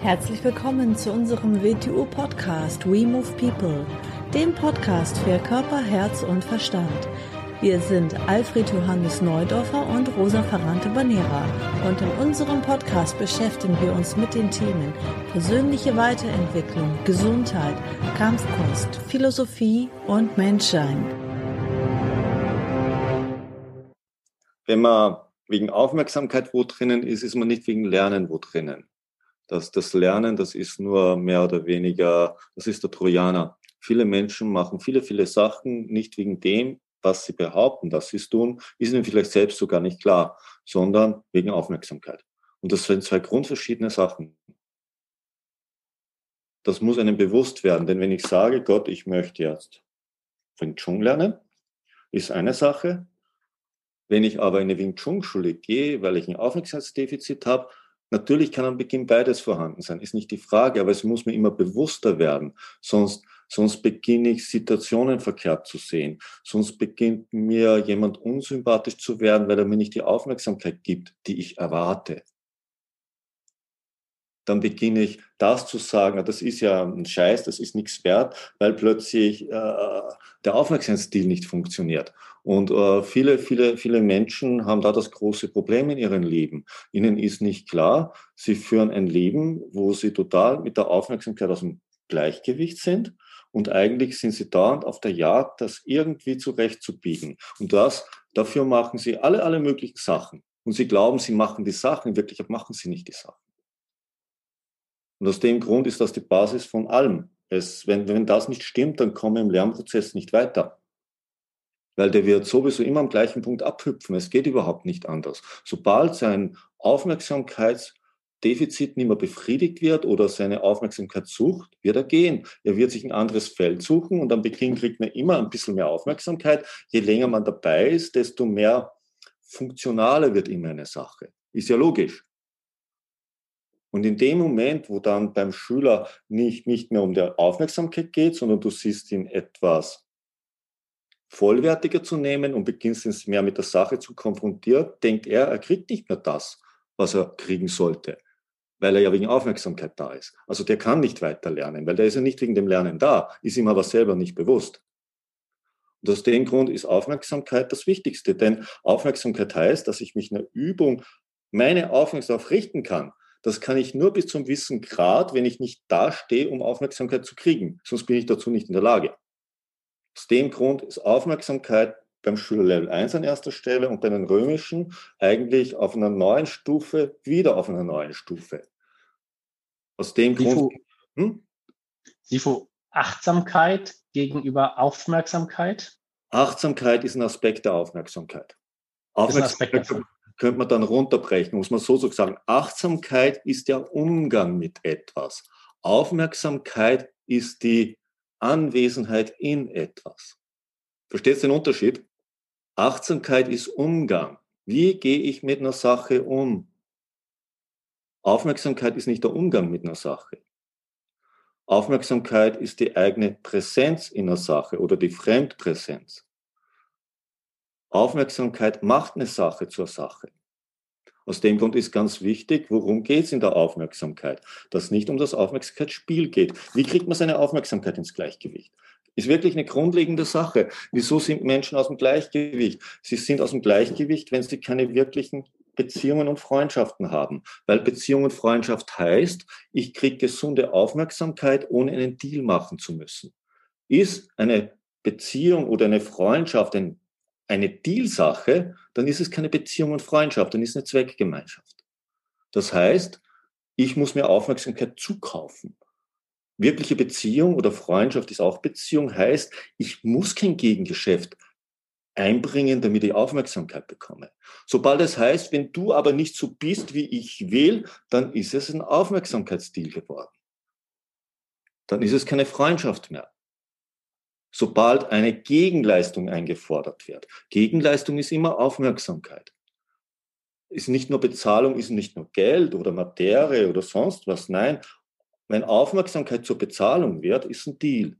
Herzlich willkommen zu unserem WTU-Podcast We Move People, dem Podcast für Körper, Herz und Verstand. Wir sind Alfred Johannes Neudorfer und Rosa Ferrante Banera und in unserem Podcast beschäftigen wir uns mit den Themen persönliche Weiterentwicklung, Gesundheit, Kampfkunst, Philosophie und Menschsein. Wenn man wegen Aufmerksamkeit wo drinnen ist, ist man nicht wegen Lernen wo drinnen. Das, das Lernen, das ist nur mehr oder weniger, das ist der Trojaner. Viele Menschen machen viele, viele Sachen nicht wegen dem, was sie behaupten, dass sie es tun, ist ihnen vielleicht selbst sogar nicht klar, sondern wegen Aufmerksamkeit. Und das sind zwei grundverschiedene Sachen. Das muss einem bewusst werden, denn wenn ich sage, Gott, ich möchte jetzt Wing Chun lernen, ist eine Sache. Wenn ich aber in eine Wing Chun Schule gehe, weil ich ein Aufmerksamkeitsdefizit habe, Natürlich kann am Beginn beides vorhanden sein, ist nicht die Frage, aber es muss mir immer bewusster werden. Sonst, sonst beginne ich Situationen verkehrt zu sehen. Sonst beginnt mir jemand unsympathisch zu werden, weil er mir nicht die Aufmerksamkeit gibt, die ich erwarte dann beginne ich das zu sagen, das ist ja ein Scheiß, das ist nichts wert, weil plötzlich äh, der Aufmerksamkeitsstil nicht funktioniert. Und äh, viele, viele, viele Menschen haben da das große Problem in ihrem Leben. Ihnen ist nicht klar, sie führen ein Leben, wo sie total mit der Aufmerksamkeit aus dem Gleichgewicht sind. Und eigentlich sind sie dauernd auf der Jagd, das irgendwie zurechtzubiegen. Und das, dafür machen sie alle, alle möglichen Sachen. Und sie glauben, sie machen die Sachen, in Wirklichkeit machen sie nicht die Sachen. Und aus dem Grund ist das die Basis von allem. Es, wenn, wenn das nicht stimmt, dann kommen wir im Lernprozess nicht weiter. Weil der wird sowieso immer am gleichen Punkt abhüpfen. Es geht überhaupt nicht anders. Sobald sein Aufmerksamkeitsdefizit nicht mehr befriedigt wird oder seine Aufmerksamkeit sucht, wird er gehen. Er wird sich ein anderes Feld suchen und am Beginn kriegt man immer ein bisschen mehr Aufmerksamkeit. Je länger man dabei ist, desto mehr funktionaler wird immer eine Sache. Ist ja logisch. Und in dem Moment, wo dann beim Schüler nicht, nicht mehr um die Aufmerksamkeit geht, sondern du siehst ihn etwas vollwertiger zu nehmen und beginnst ihn mehr mit der Sache zu konfrontieren, denkt er, er kriegt nicht mehr das, was er kriegen sollte, weil er ja wegen Aufmerksamkeit da ist. Also der kann nicht weiter lernen, weil der ist ja nicht wegen dem Lernen da, ist ihm aber selber nicht bewusst. Und aus dem Grund ist Aufmerksamkeit das Wichtigste, denn Aufmerksamkeit heißt, dass ich mich in der Übung meine Aufmerksamkeit richten kann, das kann ich nur bis zum gewissen Grad, wenn ich nicht da stehe, um Aufmerksamkeit zu kriegen. Sonst bin ich dazu nicht in der Lage. Aus dem Grund ist Aufmerksamkeit beim Schüler Level 1 an erster Stelle und bei den römischen eigentlich auf einer neuen Stufe, wieder auf einer neuen Stufe. Aus dem Grund. Hm? Sifo, Achtsamkeit gegenüber Aufmerksamkeit? Achtsamkeit ist ein Aspekt der Aufmerksamkeit. Aufmerksamkeit, könnte man dann runterbrechen, muss man so sagen. Achtsamkeit ist der Umgang mit etwas. Aufmerksamkeit ist die Anwesenheit in etwas. Verstehst du den Unterschied? Achtsamkeit ist Umgang. Wie gehe ich mit einer Sache um? Aufmerksamkeit ist nicht der Umgang mit einer Sache. Aufmerksamkeit ist die eigene Präsenz in einer Sache oder die Fremdpräsenz. Aufmerksamkeit macht eine Sache zur Sache. Aus dem Grund ist ganz wichtig, worum geht es in der Aufmerksamkeit? Dass nicht um das Aufmerksamkeitsspiel geht. Wie kriegt man seine Aufmerksamkeit ins Gleichgewicht? Ist wirklich eine grundlegende Sache. Wieso sind Menschen aus dem Gleichgewicht? Sie sind aus dem Gleichgewicht, wenn sie keine wirklichen Beziehungen und Freundschaften haben. Weil Beziehung und Freundschaft heißt, ich kriege gesunde Aufmerksamkeit, ohne einen Deal machen zu müssen. Ist eine Beziehung oder eine Freundschaft ein eine Dealsache, dann ist es keine Beziehung und Freundschaft, dann ist es eine Zweckgemeinschaft. Das heißt, ich muss mir Aufmerksamkeit zukaufen. Wirkliche Beziehung oder Freundschaft ist auch Beziehung, heißt, ich muss kein Gegengeschäft einbringen, damit ich Aufmerksamkeit bekomme. Sobald es heißt, wenn du aber nicht so bist, wie ich will, dann ist es ein Aufmerksamkeitsdeal geworden. Dann ist es keine Freundschaft mehr sobald eine Gegenleistung eingefordert wird. Gegenleistung ist immer Aufmerksamkeit. Ist nicht nur Bezahlung, ist nicht nur Geld oder Materie oder sonst was. Nein, wenn Aufmerksamkeit zur Bezahlung wird, ist ein Deal.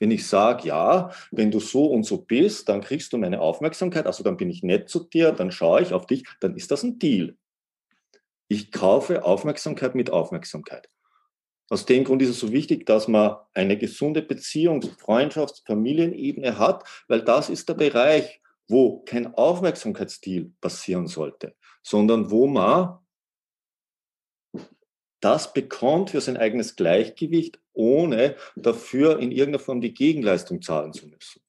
Wenn ich sage, ja, wenn du so und so bist, dann kriegst du meine Aufmerksamkeit, also dann bin ich nett zu dir, dann schaue ich auf dich, dann ist das ein Deal. Ich kaufe Aufmerksamkeit mit Aufmerksamkeit. Aus dem Grund ist es so wichtig, dass man eine gesunde Beziehung, Freundschafts-, Familienebene hat, weil das ist der Bereich, wo kein Aufmerksamkeitsstil passieren sollte, sondern wo man das bekommt für sein eigenes Gleichgewicht, ohne dafür in irgendeiner Form die Gegenleistung zahlen zu müssen.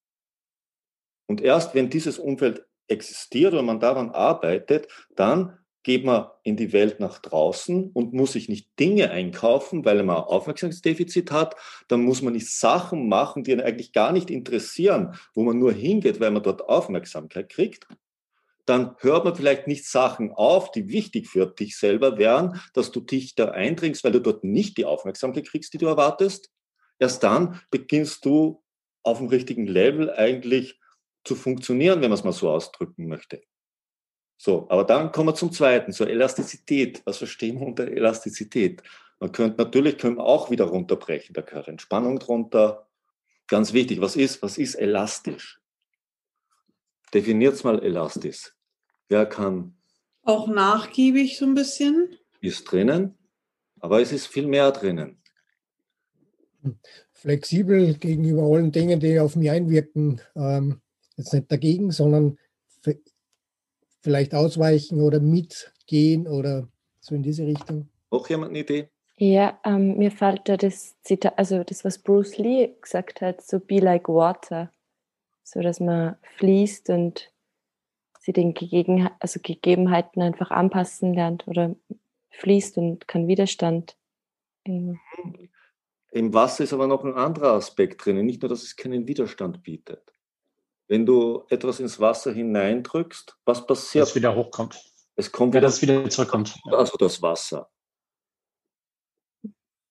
Und erst wenn dieses Umfeld existiert oder man daran arbeitet, dann geht man in die Welt nach draußen und muss sich nicht Dinge einkaufen, weil man ein Aufmerksamkeitsdefizit hat. Dann muss man nicht Sachen machen, die einen eigentlich gar nicht interessieren, wo man nur hingeht, weil man dort Aufmerksamkeit kriegt, dann hört man vielleicht nicht Sachen auf, die wichtig für dich selber wären, dass du dich da eindringst, weil du dort nicht die Aufmerksamkeit kriegst, die du erwartest. Erst dann beginnst du auf dem richtigen Level eigentlich zu funktionieren, wenn man es mal so ausdrücken möchte. So, aber dann kommen wir zum zweiten, zur Elastizität. Was verstehen wir unter Elastizität? Man könnte natürlich können wir auch wieder runterbrechen. Da gehört Entspannung drunter. Ganz wichtig, was ist, was ist elastisch? Definiert mal elastisch. Wer kann? Auch nachgiebig so ein bisschen. Ist drinnen, aber es ist viel mehr drinnen. Flexibel gegenüber allen Dingen, die auf mich einwirken. Ähm, jetzt nicht dagegen, sondern vielleicht ausweichen oder mitgehen oder so in diese Richtung. Auch jemand eine Idee? Ja, ähm, mir fällt da das Zitat, also das, was Bruce Lee gesagt hat, so be like water, so dass man fließt und sie den Gegen also Gegebenheiten einfach anpassen lernt oder fließt und kann Widerstand. Im Wasser ist aber noch ein anderer Aspekt drin, nicht nur, dass es keinen Widerstand bietet. Wenn du etwas ins Wasser hineindrückst, was passiert? Dass es wieder hochkommt. Es kommt wieder, ja, dass es wieder zurückkommt. Also das Wasser.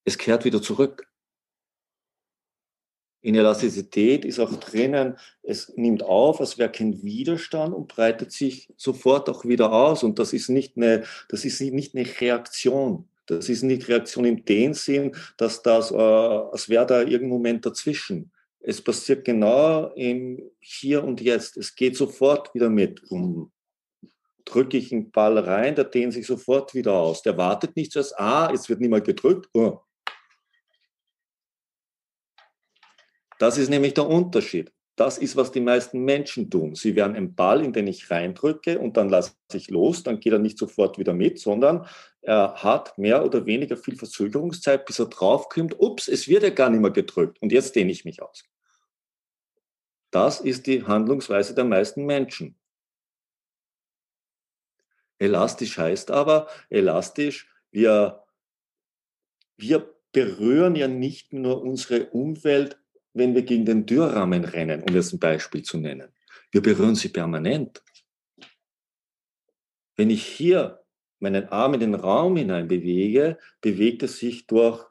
Es kehrt wieder zurück. In Elastizität ist auch drinnen, es nimmt auf, es wäre kein Widerstand und breitet sich sofort auch wieder aus. Und das ist nicht eine, das ist nicht eine Reaktion. Das ist nicht Reaktion in dem Sinn, dass das, äh, als wäre da irgendein Moment dazwischen. Es passiert genau im Hier und Jetzt. Es geht sofort wieder mit. Um, drücke ich einen Ball rein, der dehnt sich sofort wieder aus. Der wartet nicht zuerst, ah, es wird mehr gedrückt. Oh. Das ist nämlich der Unterschied. Das ist, was die meisten Menschen tun. Sie werden einen Ball, in den ich reindrücke und dann lasse ich los, dann geht er nicht sofort wieder mit, sondern er hat mehr oder weniger viel Verzögerungszeit, bis er draufkommt, ups, es wird ja gar nicht mehr gedrückt und jetzt dehne ich mich aus. Das ist die Handlungsweise der meisten Menschen. Elastisch heißt aber, elastisch, wir, wir berühren ja nicht nur unsere Umwelt, wenn wir gegen den Türrahmen rennen, um jetzt ein Beispiel zu nennen. Wir berühren sie permanent. Wenn ich hier meinen Arm in den Raum hinein bewege, bewegt es sich durch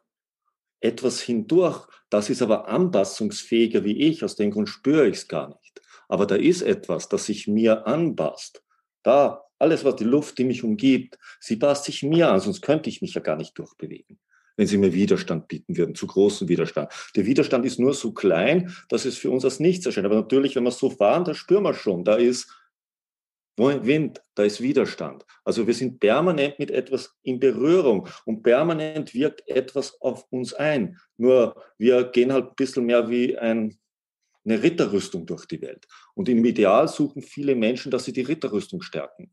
etwas hindurch. Das ist aber anpassungsfähiger wie ich, aus dem Grund spüre ich es gar nicht. Aber da ist etwas, das sich mir anpasst. Da, alles, was die Luft, die mich umgibt, sie passt sich mir an, sonst könnte ich mich ja gar nicht durchbewegen wenn sie mir Widerstand bieten würden, zu großen Widerstand. Der Widerstand ist nur so klein, dass es für uns als nichts erscheint. Aber natürlich, wenn wir so fahren, da spüren wir schon, da ist Wind, da ist Widerstand. Also wir sind permanent mit etwas in Berührung und permanent wirkt etwas auf uns ein. Nur wir gehen halt ein bisschen mehr wie ein, eine Ritterrüstung durch die Welt. Und im Ideal suchen viele Menschen, dass sie die Ritterrüstung stärken.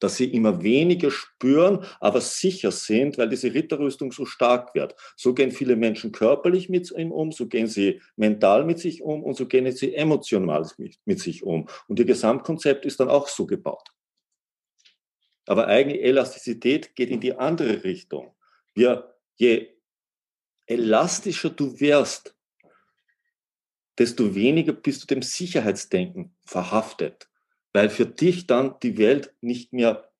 Dass sie immer weniger spüren, aber sicher sind, weil diese Ritterrüstung so stark wird. So gehen viele Menschen körperlich mit ihm um, so gehen sie mental mit sich um und so gehen sie emotional mit, mit sich um. Und ihr Gesamtkonzept ist dann auch so gebaut. Aber eigene Elastizität geht in die andere Richtung. Wir, je elastischer du wirst, desto weniger bist du dem Sicherheitsdenken verhaftet, weil für dich dann die Welt nicht mehr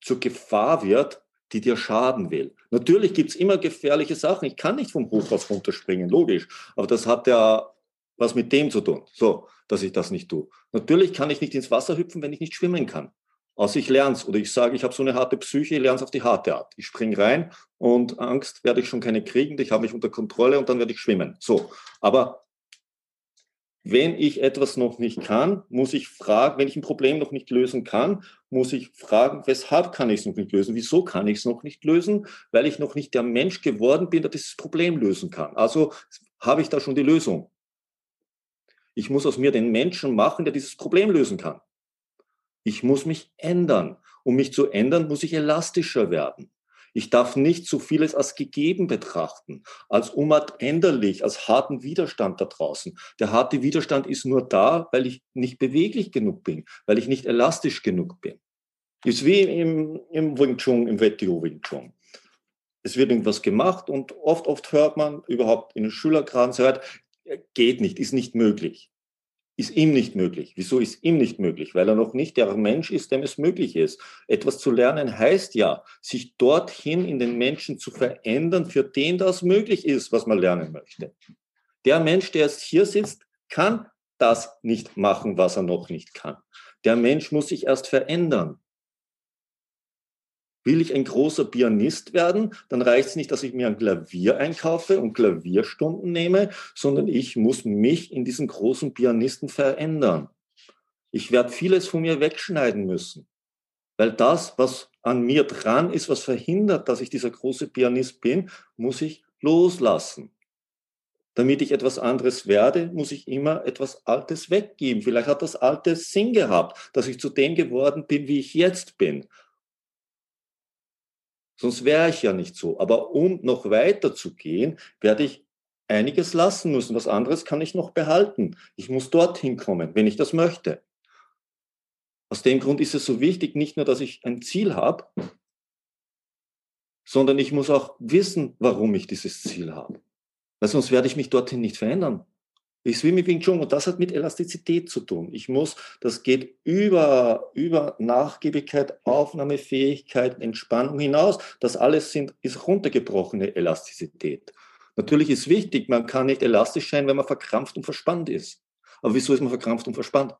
zur Gefahr wird, die dir schaden will. Natürlich gibt es immer gefährliche Sachen. Ich kann nicht vom Hochhaus runterspringen, logisch. Aber das hat ja was mit dem zu tun, so, dass ich das nicht tue. Natürlich kann ich nicht ins Wasser hüpfen, wenn ich nicht schwimmen kann. Außer ich lerne es oder ich sage, ich habe so eine harte Psyche, ich lerne es auf die harte Art. Ich springe rein und Angst werde ich schon keine kriegen, ich habe mich unter Kontrolle und dann werde ich schwimmen. So, aber wenn ich etwas noch nicht kann, muss ich fragen, wenn ich ein Problem noch nicht lösen kann, muss ich fragen, weshalb kann ich es noch nicht lösen? Wieso kann ich es noch nicht lösen? Weil ich noch nicht der Mensch geworden bin, der dieses Problem lösen kann. Also habe ich da schon die Lösung. Ich muss aus mir den Menschen machen, der dieses Problem lösen kann. Ich muss mich ändern. Um mich zu ändern, muss ich elastischer werden. Ich darf nicht zu vieles als gegeben betrachten, als unabänderlich, als harten Widerstand da draußen. Der harte Widerstand ist nur da, weil ich nicht beweglich genug bin, weil ich nicht elastisch genug bin. Ist wie im, im Wing Chun, im WTO Wing Chun. Es wird irgendwas gemacht und oft, oft hört man überhaupt in den Schülerkreisen, hört, geht nicht, ist nicht möglich ist ihm nicht möglich. Wieso ist ihm nicht möglich? Weil er noch nicht der Mensch ist, dem es möglich ist. Etwas zu lernen heißt ja, sich dorthin in den Menschen zu verändern, für den das möglich ist, was man lernen möchte. Der Mensch, der jetzt hier sitzt, kann das nicht machen, was er noch nicht kann. Der Mensch muss sich erst verändern. Will ich ein großer Pianist werden, dann reicht es nicht, dass ich mir ein Klavier einkaufe und Klavierstunden nehme, sondern ich muss mich in diesen großen Pianisten verändern. Ich werde vieles von mir wegschneiden müssen, weil das, was an mir dran ist, was verhindert, dass ich dieser große Pianist bin, muss ich loslassen. Damit ich etwas anderes werde, muss ich immer etwas Altes weggeben. Vielleicht hat das Alte Sinn gehabt, dass ich zu dem geworden bin, wie ich jetzt bin. Sonst wäre ich ja nicht so. Aber um noch weiter zu gehen, werde ich einiges lassen müssen. Was anderes kann ich noch behalten. Ich muss dorthin kommen, wenn ich das möchte. Aus dem Grund ist es so wichtig, nicht nur, dass ich ein Ziel habe, sondern ich muss auch wissen, warum ich dieses Ziel habe. Weil sonst werde ich mich dorthin nicht verändern. Ich mit Wing Chun und das hat mit Elastizität zu tun. Ich muss, das geht über, über Nachgiebigkeit, Aufnahmefähigkeit, Entspannung hinaus. Das alles sind, ist runtergebrochene Elastizität. Natürlich ist wichtig, man kann nicht elastisch sein, wenn man verkrampft und verspannt ist. Aber wieso ist man verkrampft und verspannt?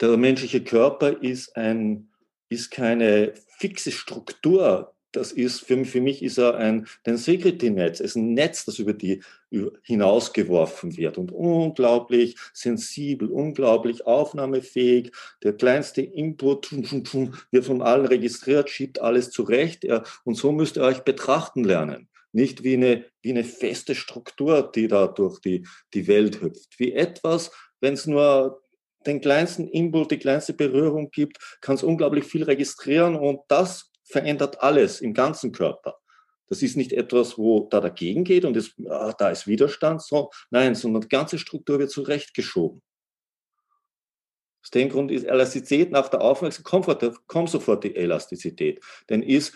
Der menschliche Körper ist ein, ist keine fixe Struktur, das ist, für, für mich ist er ein, ein Security-Netz, ist ein Netz, das über die hinausgeworfen wird und unglaublich sensibel, unglaublich aufnahmefähig. Der kleinste Input wird von allen registriert, schiebt alles zurecht ja, und so müsst ihr euch betrachten lernen. Nicht wie eine, wie eine feste Struktur, die da durch die, die Welt hüpft. Wie etwas, wenn es nur den kleinsten Input, die kleinste Berührung gibt, kann es unglaublich viel registrieren und das verändert alles im ganzen Körper. Das ist nicht etwas, wo da dagegen geht und es, ah, da ist Widerstand. So, nein, sondern die ganze Struktur wird zurechtgeschoben. Aus dem Grund ist Elastizität nach der Aufmerksamkeit, kommt sofort die Elastizität. Denn ist,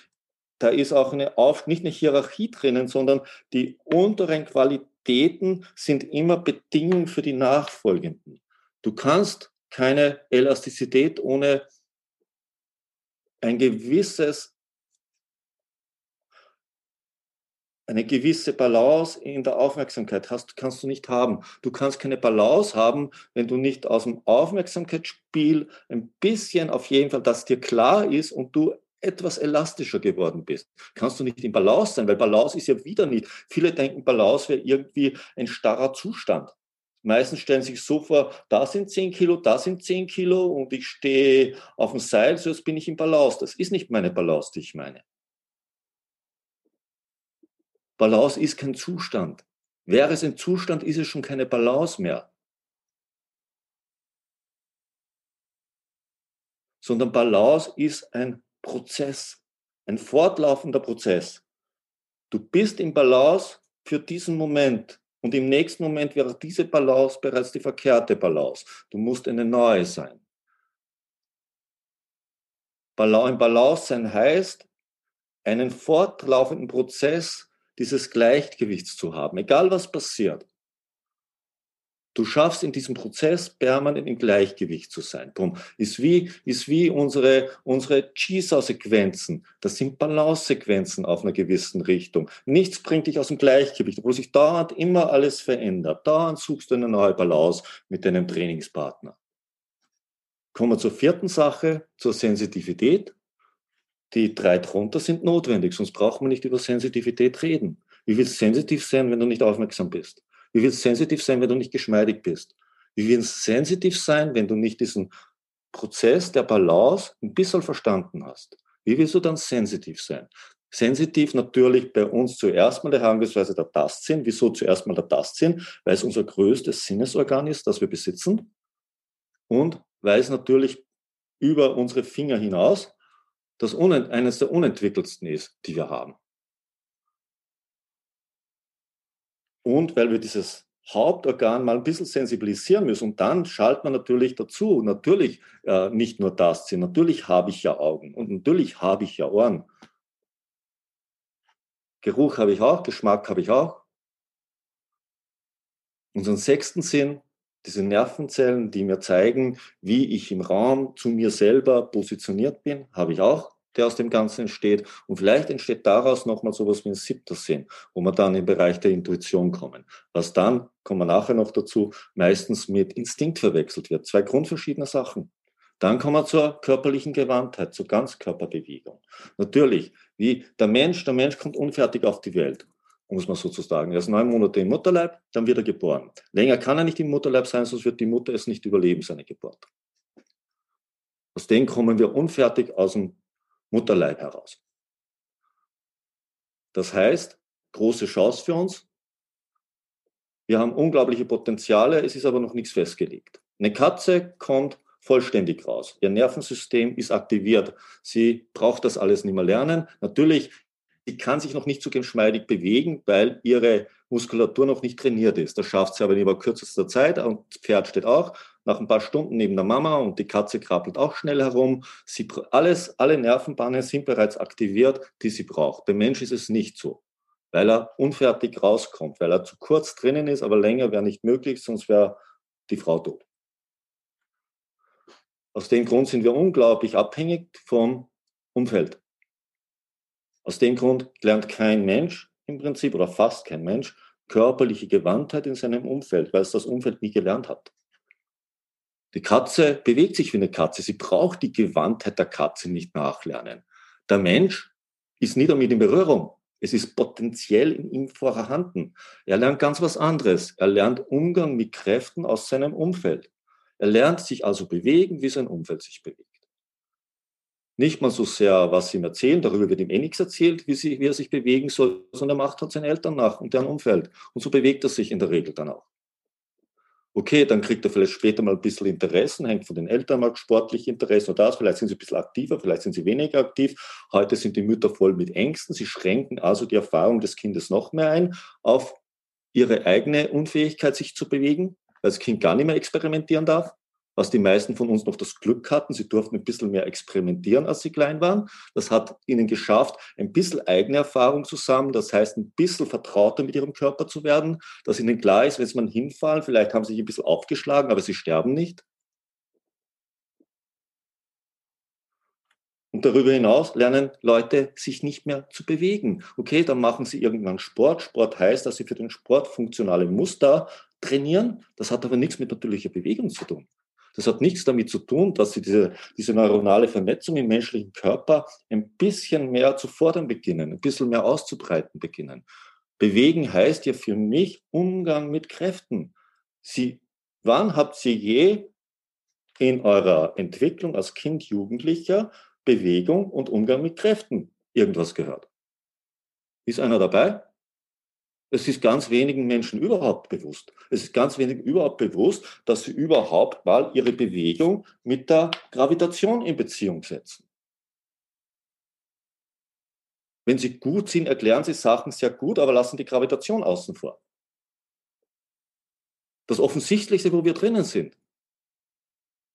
da ist auch eine Auf, nicht eine Hierarchie drinnen, sondern die unteren Qualitäten sind immer Bedingungen für die nachfolgenden. Du kannst keine Elastizität ohne ein gewisses, eine gewisse Balance in der Aufmerksamkeit hast, kannst du nicht haben. Du kannst keine Balance haben, wenn du nicht aus dem Aufmerksamkeitsspiel ein bisschen auf jeden Fall, dass dir klar ist und du etwas elastischer geworden bist. Kannst du nicht in Balance sein, weil Balance ist ja wieder nicht. Viele denken, Balance wäre irgendwie ein starrer Zustand. Meistens stellen sich so vor, da sind 10 Kilo, da sind 10 Kilo und ich stehe auf dem Seil, so jetzt bin ich im Balance. Das ist nicht meine Balance, die ich meine. Balance ist kein Zustand. Wäre es ein Zustand, ist es schon keine Balance mehr. Sondern Balance ist ein Prozess, ein fortlaufender Prozess. Du bist im Balance für diesen Moment. Und im nächsten Moment wäre diese Balance bereits die verkehrte Balance. Du musst eine neue sein. Im Balance sein heißt, einen fortlaufenden Prozess dieses Gleichgewichts zu haben, egal was passiert. Du schaffst in diesem Prozess permanent im Gleichgewicht zu sein. Drum ist wie, ist wie unsere, unsere Jigsaw-Sequenzen. Das sind Balance-Sequenzen auf einer gewissen Richtung. Nichts bringt dich aus dem Gleichgewicht, obwohl sich dauernd immer alles verändert. Dauernd suchst du eine neue Balance mit deinem Trainingspartner. Kommen wir zur vierten Sache, zur Sensitivität. Die drei drunter sind notwendig, sonst braucht man nicht über Sensitivität reden. Wie willst du sensitiv sein, wenn du nicht aufmerksam bist? Wie willst du sensitiv sein, wenn du nicht geschmeidig bist? Wie wir sensitiv sein, wenn du nicht diesen Prozess der Balance ein bisschen verstanden hast? Wie willst du dann sensitiv sein? Sensitiv natürlich bei uns zuerst mal der Herangehensweise der Tastsinn. Wieso zuerst mal der Tastsinn? Weil es unser größtes Sinnesorgan ist, das wir besitzen. Und weil es natürlich über unsere Finger hinaus das eines der unentwickelsten ist, die wir haben. Und weil wir dieses Hauptorgan mal ein bisschen sensibilisieren müssen. Und dann schaltet man natürlich dazu, natürlich äh, nicht nur das Sinn, natürlich habe ich ja Augen und natürlich habe ich ja Ohren. Geruch habe ich auch, Geschmack habe ich auch. Unseren sechsten Sinn, diese Nervenzellen, die mir zeigen, wie ich im Raum zu mir selber positioniert bin, habe ich auch der aus dem Ganzen entsteht. Und vielleicht entsteht daraus nochmal sowas wie ein siebter Sinn, wo wir dann im Bereich der Intuition kommen. Was dann, kommen wir nachher noch dazu, meistens mit Instinkt verwechselt wird. Zwei grundverschiedene Sachen. Dann kommen wir zur körperlichen Gewandtheit, zur Ganzkörperbewegung. Natürlich, wie der Mensch, der Mensch kommt unfertig auf die Welt, muss man sozusagen. Er ist neun Monate im Mutterleib, dann wird er geboren. Länger kann er nicht im Mutterleib sein, sonst wird die Mutter es nicht überleben, seine Geburt. Aus dem kommen wir unfertig aus dem Mutterleib heraus. Das heißt, große Chance für uns. Wir haben unglaubliche Potenziale, es ist aber noch nichts festgelegt. Eine Katze kommt vollständig raus. Ihr Nervensystem ist aktiviert. Sie braucht das alles nicht mehr lernen. Natürlich, sie kann sich noch nicht so geschmeidig bewegen, weil ihre Muskulatur noch nicht trainiert ist. Das schafft sie aber in über kürzester Zeit. Und Pferd steht auch nach ein paar Stunden neben der Mama und die Katze krabbelt auch schnell herum. Sie, alles, alle Nervenbahnen sind bereits aktiviert, die sie braucht. Beim Mensch ist es nicht so, weil er unfertig rauskommt, weil er zu kurz drinnen ist, aber länger wäre nicht möglich, sonst wäre die Frau tot. Aus dem Grund sind wir unglaublich abhängig vom Umfeld. Aus dem Grund lernt kein Mensch im Prinzip oder fast kein Mensch körperliche Gewandtheit in seinem Umfeld, weil es das Umfeld nie gelernt hat. Die Katze bewegt sich wie eine Katze. Sie braucht die Gewandtheit der Katze nicht nachlernen. Der Mensch ist nie damit in Berührung. Es ist potenziell in ihm vorhanden. Er lernt ganz was anderes. Er lernt Umgang mit Kräften aus seinem Umfeld. Er lernt sich also bewegen, wie sein Umfeld sich bewegt. Nicht mal so sehr, was sie ihm erzählen, darüber wird ihm eh nichts erzählt, wie, sie, wie er sich bewegen soll, sondern er macht halt seinen Eltern nach und deren Umfeld. Und so bewegt er sich in der Regel dann auch. Okay, dann kriegt er vielleicht später mal ein bisschen Interessen, hängt von den Eltern mal sportlich Interessen oder das. Vielleicht sind sie ein bisschen aktiver, vielleicht sind sie weniger aktiv. Heute sind die Mütter voll mit Ängsten. Sie schränken also die Erfahrung des Kindes noch mehr ein auf ihre eigene Unfähigkeit, sich zu bewegen, weil das Kind gar nicht mehr experimentieren darf was die meisten von uns noch das Glück hatten. Sie durften ein bisschen mehr experimentieren, als sie klein waren. Das hat ihnen geschafft, ein bisschen eigene Erfahrung zu sammeln. Das heißt, ein bisschen vertrauter mit ihrem Körper zu werden, dass ihnen klar ist, wenn sie mal hinfallen, vielleicht haben sie sich ein bisschen aufgeschlagen, aber sie sterben nicht. Und darüber hinaus lernen Leute sich nicht mehr zu bewegen. Okay, dann machen sie irgendwann Sport. Sport heißt, dass sie für den Sport funktionale Muster trainieren. Das hat aber nichts mit natürlicher Bewegung zu tun. Das hat nichts damit zu tun, dass sie diese, diese neuronale Vernetzung im menschlichen Körper ein bisschen mehr zu fordern beginnen, ein bisschen mehr auszubreiten beginnen. Bewegen heißt ja für mich Umgang mit Kräften. Sie, wann habt ihr je in eurer Entwicklung als Kind, Jugendlicher Bewegung und Umgang mit Kräften irgendwas gehört? Ist einer dabei? Es ist ganz wenigen Menschen überhaupt bewusst. Es ist ganz wenigen überhaupt bewusst, dass sie überhaupt mal ihre Bewegung mit der Gravitation in Beziehung setzen. Wenn sie gut sind, erklären sie Sachen sehr gut, aber lassen die Gravitation außen vor. Das Offensichtlichste, wo wir drinnen sind,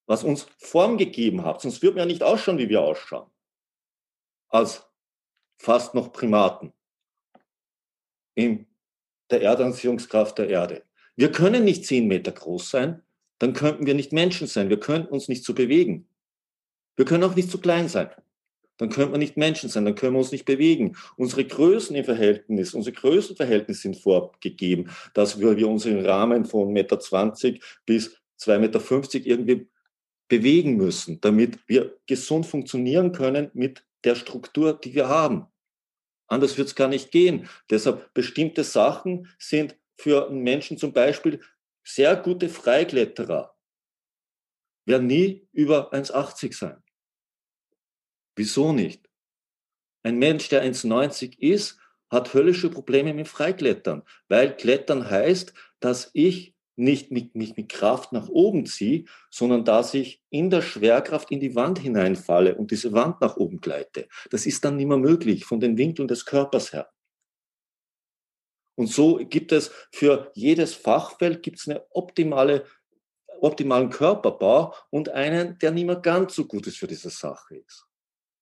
was uns Form gegeben hat, sonst würden wir ja nicht ausschauen, wie wir ausschauen, als fast noch Primaten im der Erdanziehungskraft der Erde. Wir können nicht zehn Meter groß sein, dann könnten wir nicht Menschen sein. Wir könnten uns nicht so bewegen. Wir können auch nicht zu klein sein. Dann könnten wir nicht Menschen sein, dann können wir uns nicht bewegen. Unsere Größen im Verhältnis, unsere Größenverhältnisse sind vorgegeben, dass wir, wir uns im Rahmen von 1,20 Meter bis 2,50 Meter irgendwie bewegen müssen, damit wir gesund funktionieren können mit der Struktur, die wir haben. Anders wird es gar nicht gehen. Deshalb bestimmte Sachen sind für einen Menschen zum Beispiel sehr gute Freikletterer werden nie über 1,80 sein. Wieso nicht? Ein Mensch, der 1,90 ist, hat höllische Probleme mit Freiklettern, weil Klettern heißt, dass ich nicht mit, mit Kraft nach oben ziehe, sondern dass ich in der Schwerkraft in die Wand hineinfalle und diese Wand nach oben gleite. Das ist dann nicht mehr möglich von den Winkeln des Körpers her. Und so gibt es für jedes Fachfeld gibt es eine optimale, optimalen Körperbau und einen, der nicht mehr ganz so gut ist für diese Sache ist.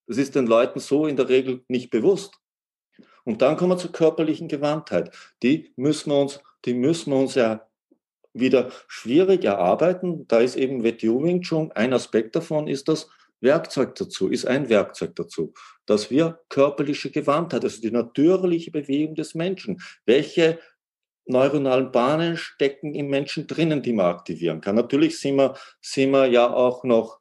Das ist den Leuten so in der Regel nicht bewusst. Und dann kommen wir zur körperlichen Gewandtheit. Die müssen wir uns, die müssen wir uns ja wieder schwierig erarbeiten. Da ist eben WTO Wing Chun, ein Aspekt davon ist das Werkzeug dazu, ist ein Werkzeug dazu, dass wir körperliche Gewandtheit, also die natürliche Bewegung des Menschen, welche neuronalen Bahnen stecken im Menschen drinnen, die man aktivieren kann. Natürlich sind wir, sind wir ja auch noch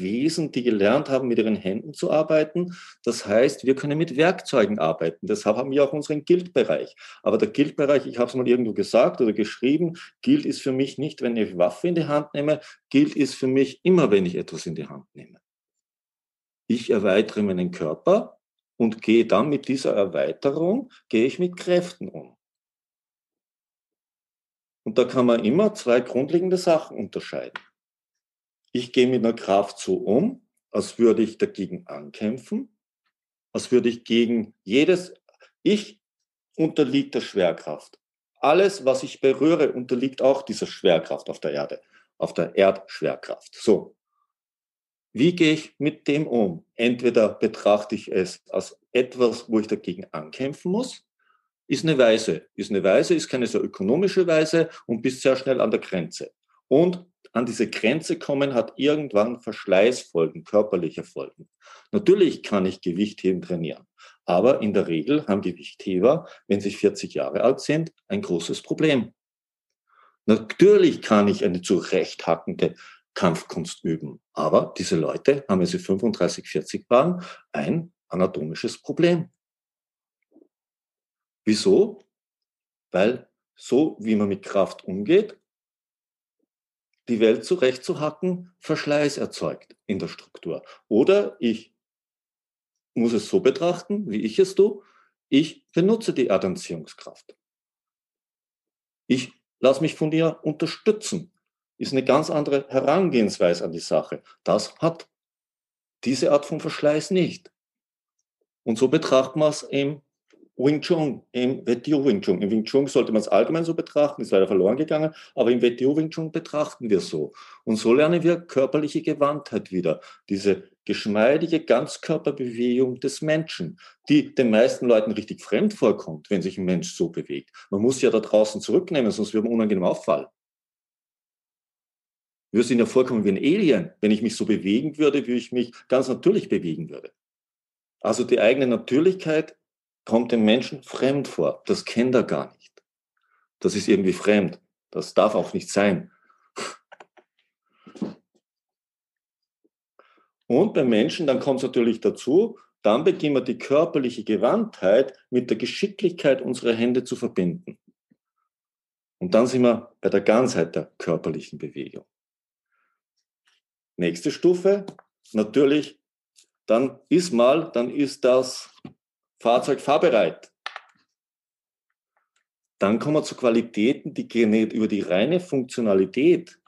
Wesen, die gelernt haben, mit ihren Händen zu arbeiten. Das heißt, wir können mit Werkzeugen arbeiten. Deshalb haben wir auch unseren Guild-Bereich. Aber der Guild-Bereich, ich habe es mal irgendwo gesagt oder geschrieben, Guild ist für mich nicht, wenn ich Waffe in die Hand nehme. Guild ist für mich immer, wenn ich etwas in die Hand nehme. Ich erweitere meinen Körper und gehe dann mit dieser Erweiterung, gehe ich mit Kräften um. Und da kann man immer zwei grundlegende Sachen unterscheiden. Ich gehe mit einer Kraft so um, als würde ich dagegen ankämpfen, als würde ich gegen jedes, ich unterliegt der Schwerkraft. Alles, was ich berühre, unterliegt auch dieser Schwerkraft auf der Erde, auf der Erdschwerkraft. So. Wie gehe ich mit dem um? Entweder betrachte ich es als etwas, wo ich dagegen ankämpfen muss, ist eine Weise. Ist eine Weise, ist keine so ökonomische Weise und bist sehr schnell an der Grenze. Und an diese Grenze kommen, hat irgendwann Verschleißfolgen, körperliche Folgen. Natürlich kann ich Gewichtheben trainieren, aber in der Regel haben Gewichtheber, wenn sie 40 Jahre alt sind, ein großes Problem. Natürlich kann ich eine zurechthackende Kampfkunst üben, aber diese Leute haben, wenn sie 35, 40 waren, ein anatomisches Problem. Wieso? Weil so wie man mit Kraft umgeht, die Welt zurechtzuhacken, Verschleiß erzeugt in der Struktur. Oder ich muss es so betrachten, wie ich es tue, ich benutze die Erdanziehungskraft. Ich lasse mich von ihr unterstützen. Ist eine ganz andere Herangehensweise an die Sache. Das hat diese Art von Verschleiß nicht. Und so betrachtet man es im Wing Chun, im WTO Wing Chun. Im Wing Chun sollte man es allgemein so betrachten, ist leider verloren gegangen, aber im WTO Wing Chun betrachten wir so. Und so lernen wir körperliche Gewandtheit wieder. Diese geschmeidige Ganzkörperbewegung des Menschen, die den meisten Leuten richtig fremd vorkommt, wenn sich ein Mensch so bewegt. Man muss ja da draußen zurücknehmen, sonst wird man unangenehm auffallen. Wir sind ja vollkommen wie ein Alien. Wenn ich mich so bewegen würde, wie ich mich ganz natürlich bewegen würde. Also die eigene Natürlichkeit kommt dem Menschen fremd vor. Das kennt er gar nicht. Das ist irgendwie fremd. Das darf auch nicht sein. Und beim Menschen, dann kommt es natürlich dazu, dann beginnen wir die körperliche Gewandtheit mit der Geschicklichkeit unserer Hände zu verbinden. Und dann sind wir bei der Ganzheit der körperlichen Bewegung. Nächste Stufe, natürlich, dann ist mal, dann ist das Fahrzeug fahrbereit. Dann kommen wir zu Qualitäten, die gehen nicht über die reine Funktionalität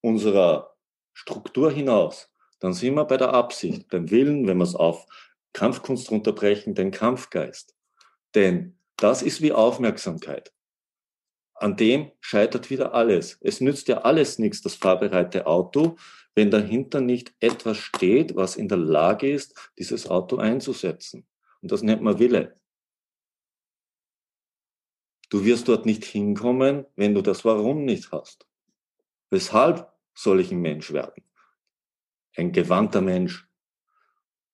unserer Struktur hinaus. Dann sind wir bei der Absicht, beim Willen, wenn wir es auf Kampfkunst runterbrechen, den Kampfgeist. Denn das ist wie Aufmerksamkeit. An dem scheitert wieder alles. Es nützt ja alles nichts, das fahrbereite Auto, wenn dahinter nicht etwas steht, was in der Lage ist, dieses Auto einzusetzen. Und das nennt man Wille. Du wirst dort nicht hinkommen, wenn du das Warum nicht hast. Weshalb soll ich ein Mensch werden? Ein gewandter Mensch.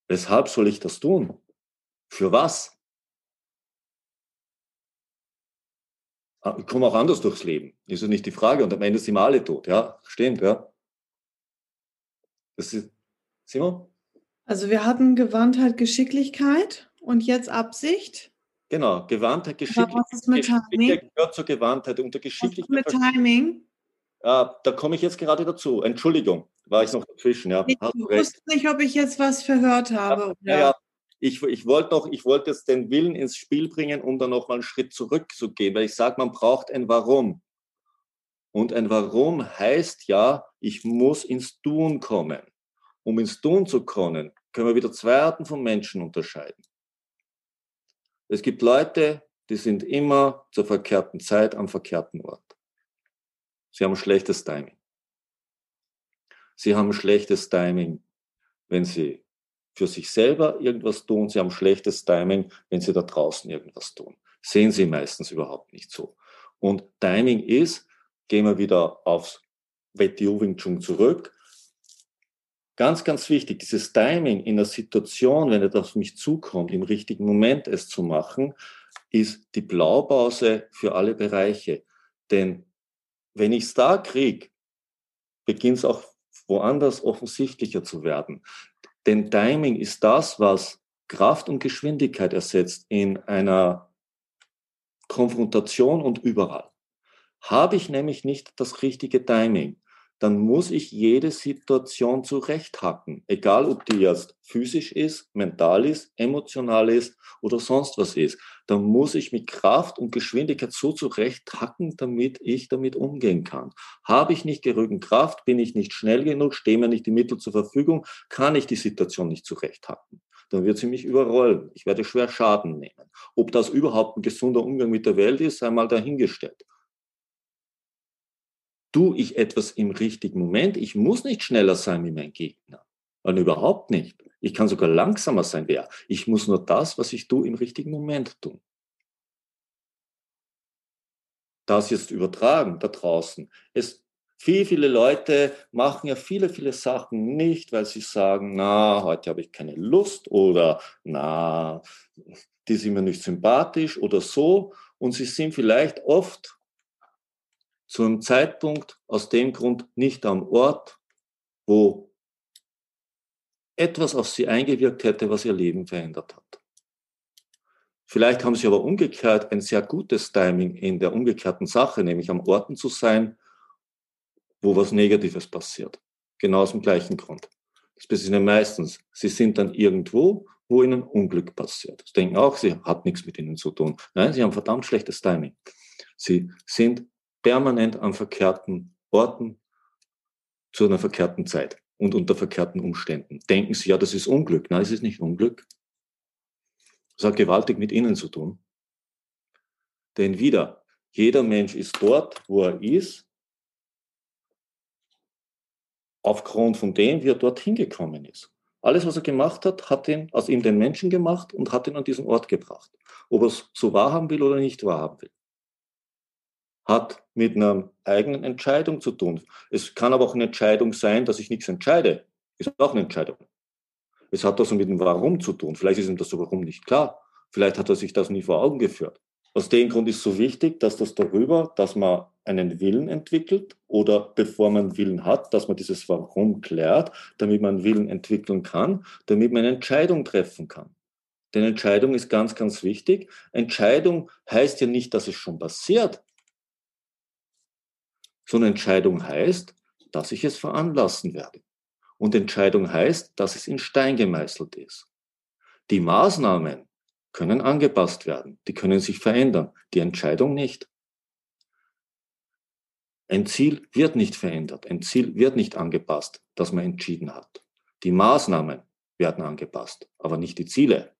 Weshalb soll ich das tun? Für was? Ah, ich komme auch anders durchs Leben. Ist ja nicht die Frage. Und am Ende sind wir alle tot. Ja, stimmt, ja. Das ist, Simon? Also wir hatten Gewandtheit, Geschicklichkeit und jetzt Absicht. Genau, Gewandtheit, Geschicklichkeit. was ist mit Timing? gehört zur Gewandtheit. Unter Geschicklichkeit. mit Timing? Ja, da komme ich jetzt gerade dazu. Entschuldigung, war ich noch dazwischen. Ja, Ich wusste nicht, ob ich jetzt was verhört habe. Ja, ja. Ich, ich wollte noch, ich wollte jetzt den Willen ins Spiel bringen, um dann noch mal einen Schritt zurückzugehen, weil ich sage, man braucht ein Warum. Und ein Warum heißt ja, ich muss ins Tun kommen. Um ins Tun zu kommen, können wir wieder zwei Arten von Menschen unterscheiden. Es gibt Leute, die sind immer zur verkehrten Zeit am verkehrten Ort. Sie haben schlechtes Timing. Sie haben schlechtes Timing, wenn sie für sich selber irgendwas tun. Sie haben schlechtes Timing, wenn sie da draußen irgendwas tun. Sehen sie meistens überhaupt nicht so. Und Timing ist, gehen wir wieder aufs WTO Wing Chun zurück. Ganz, ganz wichtig, dieses Timing in der Situation, wenn es auf mich zukommt, im richtigen Moment es zu machen, ist die Blaupause für alle Bereiche. Denn wenn ich es da kriege, beginnt es auch woanders offensichtlicher zu werden. Denn Timing ist das, was Kraft und Geschwindigkeit ersetzt in einer Konfrontation und überall. Habe ich nämlich nicht das richtige Timing, dann muss ich jede Situation zurechthacken, egal ob die jetzt physisch ist, mental ist, emotional ist oder sonst was ist. Dann muss ich mit Kraft und Geschwindigkeit so zurechthacken, damit ich damit umgehen kann. Habe ich nicht genügend Kraft, bin ich nicht schnell genug, stehen mir nicht die Mittel zur Verfügung, kann ich die Situation nicht zurechthacken. Dann wird sie mich überrollen. Ich werde schwer Schaden nehmen. Ob das überhaupt ein gesunder Umgang mit der Welt ist, sei mal dahingestellt tue ich etwas im richtigen Moment. Ich muss nicht schneller sein wie mein Gegner. Und überhaupt nicht. Ich kann sogar langsamer sein wie er. Ich muss nur das, was ich tue, im richtigen Moment tun. Das jetzt übertragen da draußen. Es, viele, viele Leute machen ja viele, viele Sachen nicht, weil sie sagen, na, heute habe ich keine Lust oder na, die sind mir nicht sympathisch oder so. Und sie sind vielleicht oft zu einem Zeitpunkt aus dem Grund nicht am Ort, wo etwas auf sie eingewirkt hätte, was ihr Leben verändert hat. Vielleicht haben sie aber umgekehrt ein sehr gutes Timing in der umgekehrten Sache, nämlich am Orten zu sein, wo was Negatives passiert. Genau aus dem gleichen Grund. Das passiert meistens. Sie sind dann irgendwo, wo ihnen Unglück passiert. Sie denken auch, sie hat nichts mit ihnen zu tun. Nein, sie haben verdammt schlechtes Timing. Sie sind permanent an verkehrten Orten zu einer verkehrten Zeit und unter verkehrten Umständen. Denken Sie, ja, das ist Unglück. Nein, es ist nicht Unglück. Das hat gewaltig mit Ihnen zu tun. Denn wieder, jeder Mensch ist dort, wo er ist, aufgrund von dem, wie er dorthin gekommen ist. Alles, was er gemacht hat, hat ihn aus ihm den Menschen gemacht und hat ihn an diesen Ort gebracht. Ob er es so wahrhaben will oder nicht wahrhaben will hat mit einer eigenen Entscheidung zu tun. Es kann aber auch eine Entscheidung sein, dass ich nichts entscheide. Ist auch eine Entscheidung. Es hat also mit dem Warum zu tun. Vielleicht ist ihm das Warum nicht klar. Vielleicht hat er sich das nie vor Augen geführt. Aus dem Grund ist es so wichtig, dass das darüber, dass man einen Willen entwickelt oder bevor man Willen hat, dass man dieses Warum klärt, damit man Willen entwickeln kann, damit man eine Entscheidung treffen kann. Denn Entscheidung ist ganz, ganz wichtig. Entscheidung heißt ja nicht, dass es schon passiert, so eine Entscheidung heißt, dass ich es veranlassen werde. Und Entscheidung heißt, dass es in Stein gemeißelt ist. Die Maßnahmen können angepasst werden, die können sich verändern, die Entscheidung nicht. Ein Ziel wird nicht verändert, ein Ziel wird nicht angepasst, das man entschieden hat. Die Maßnahmen werden angepasst, aber nicht die Ziele.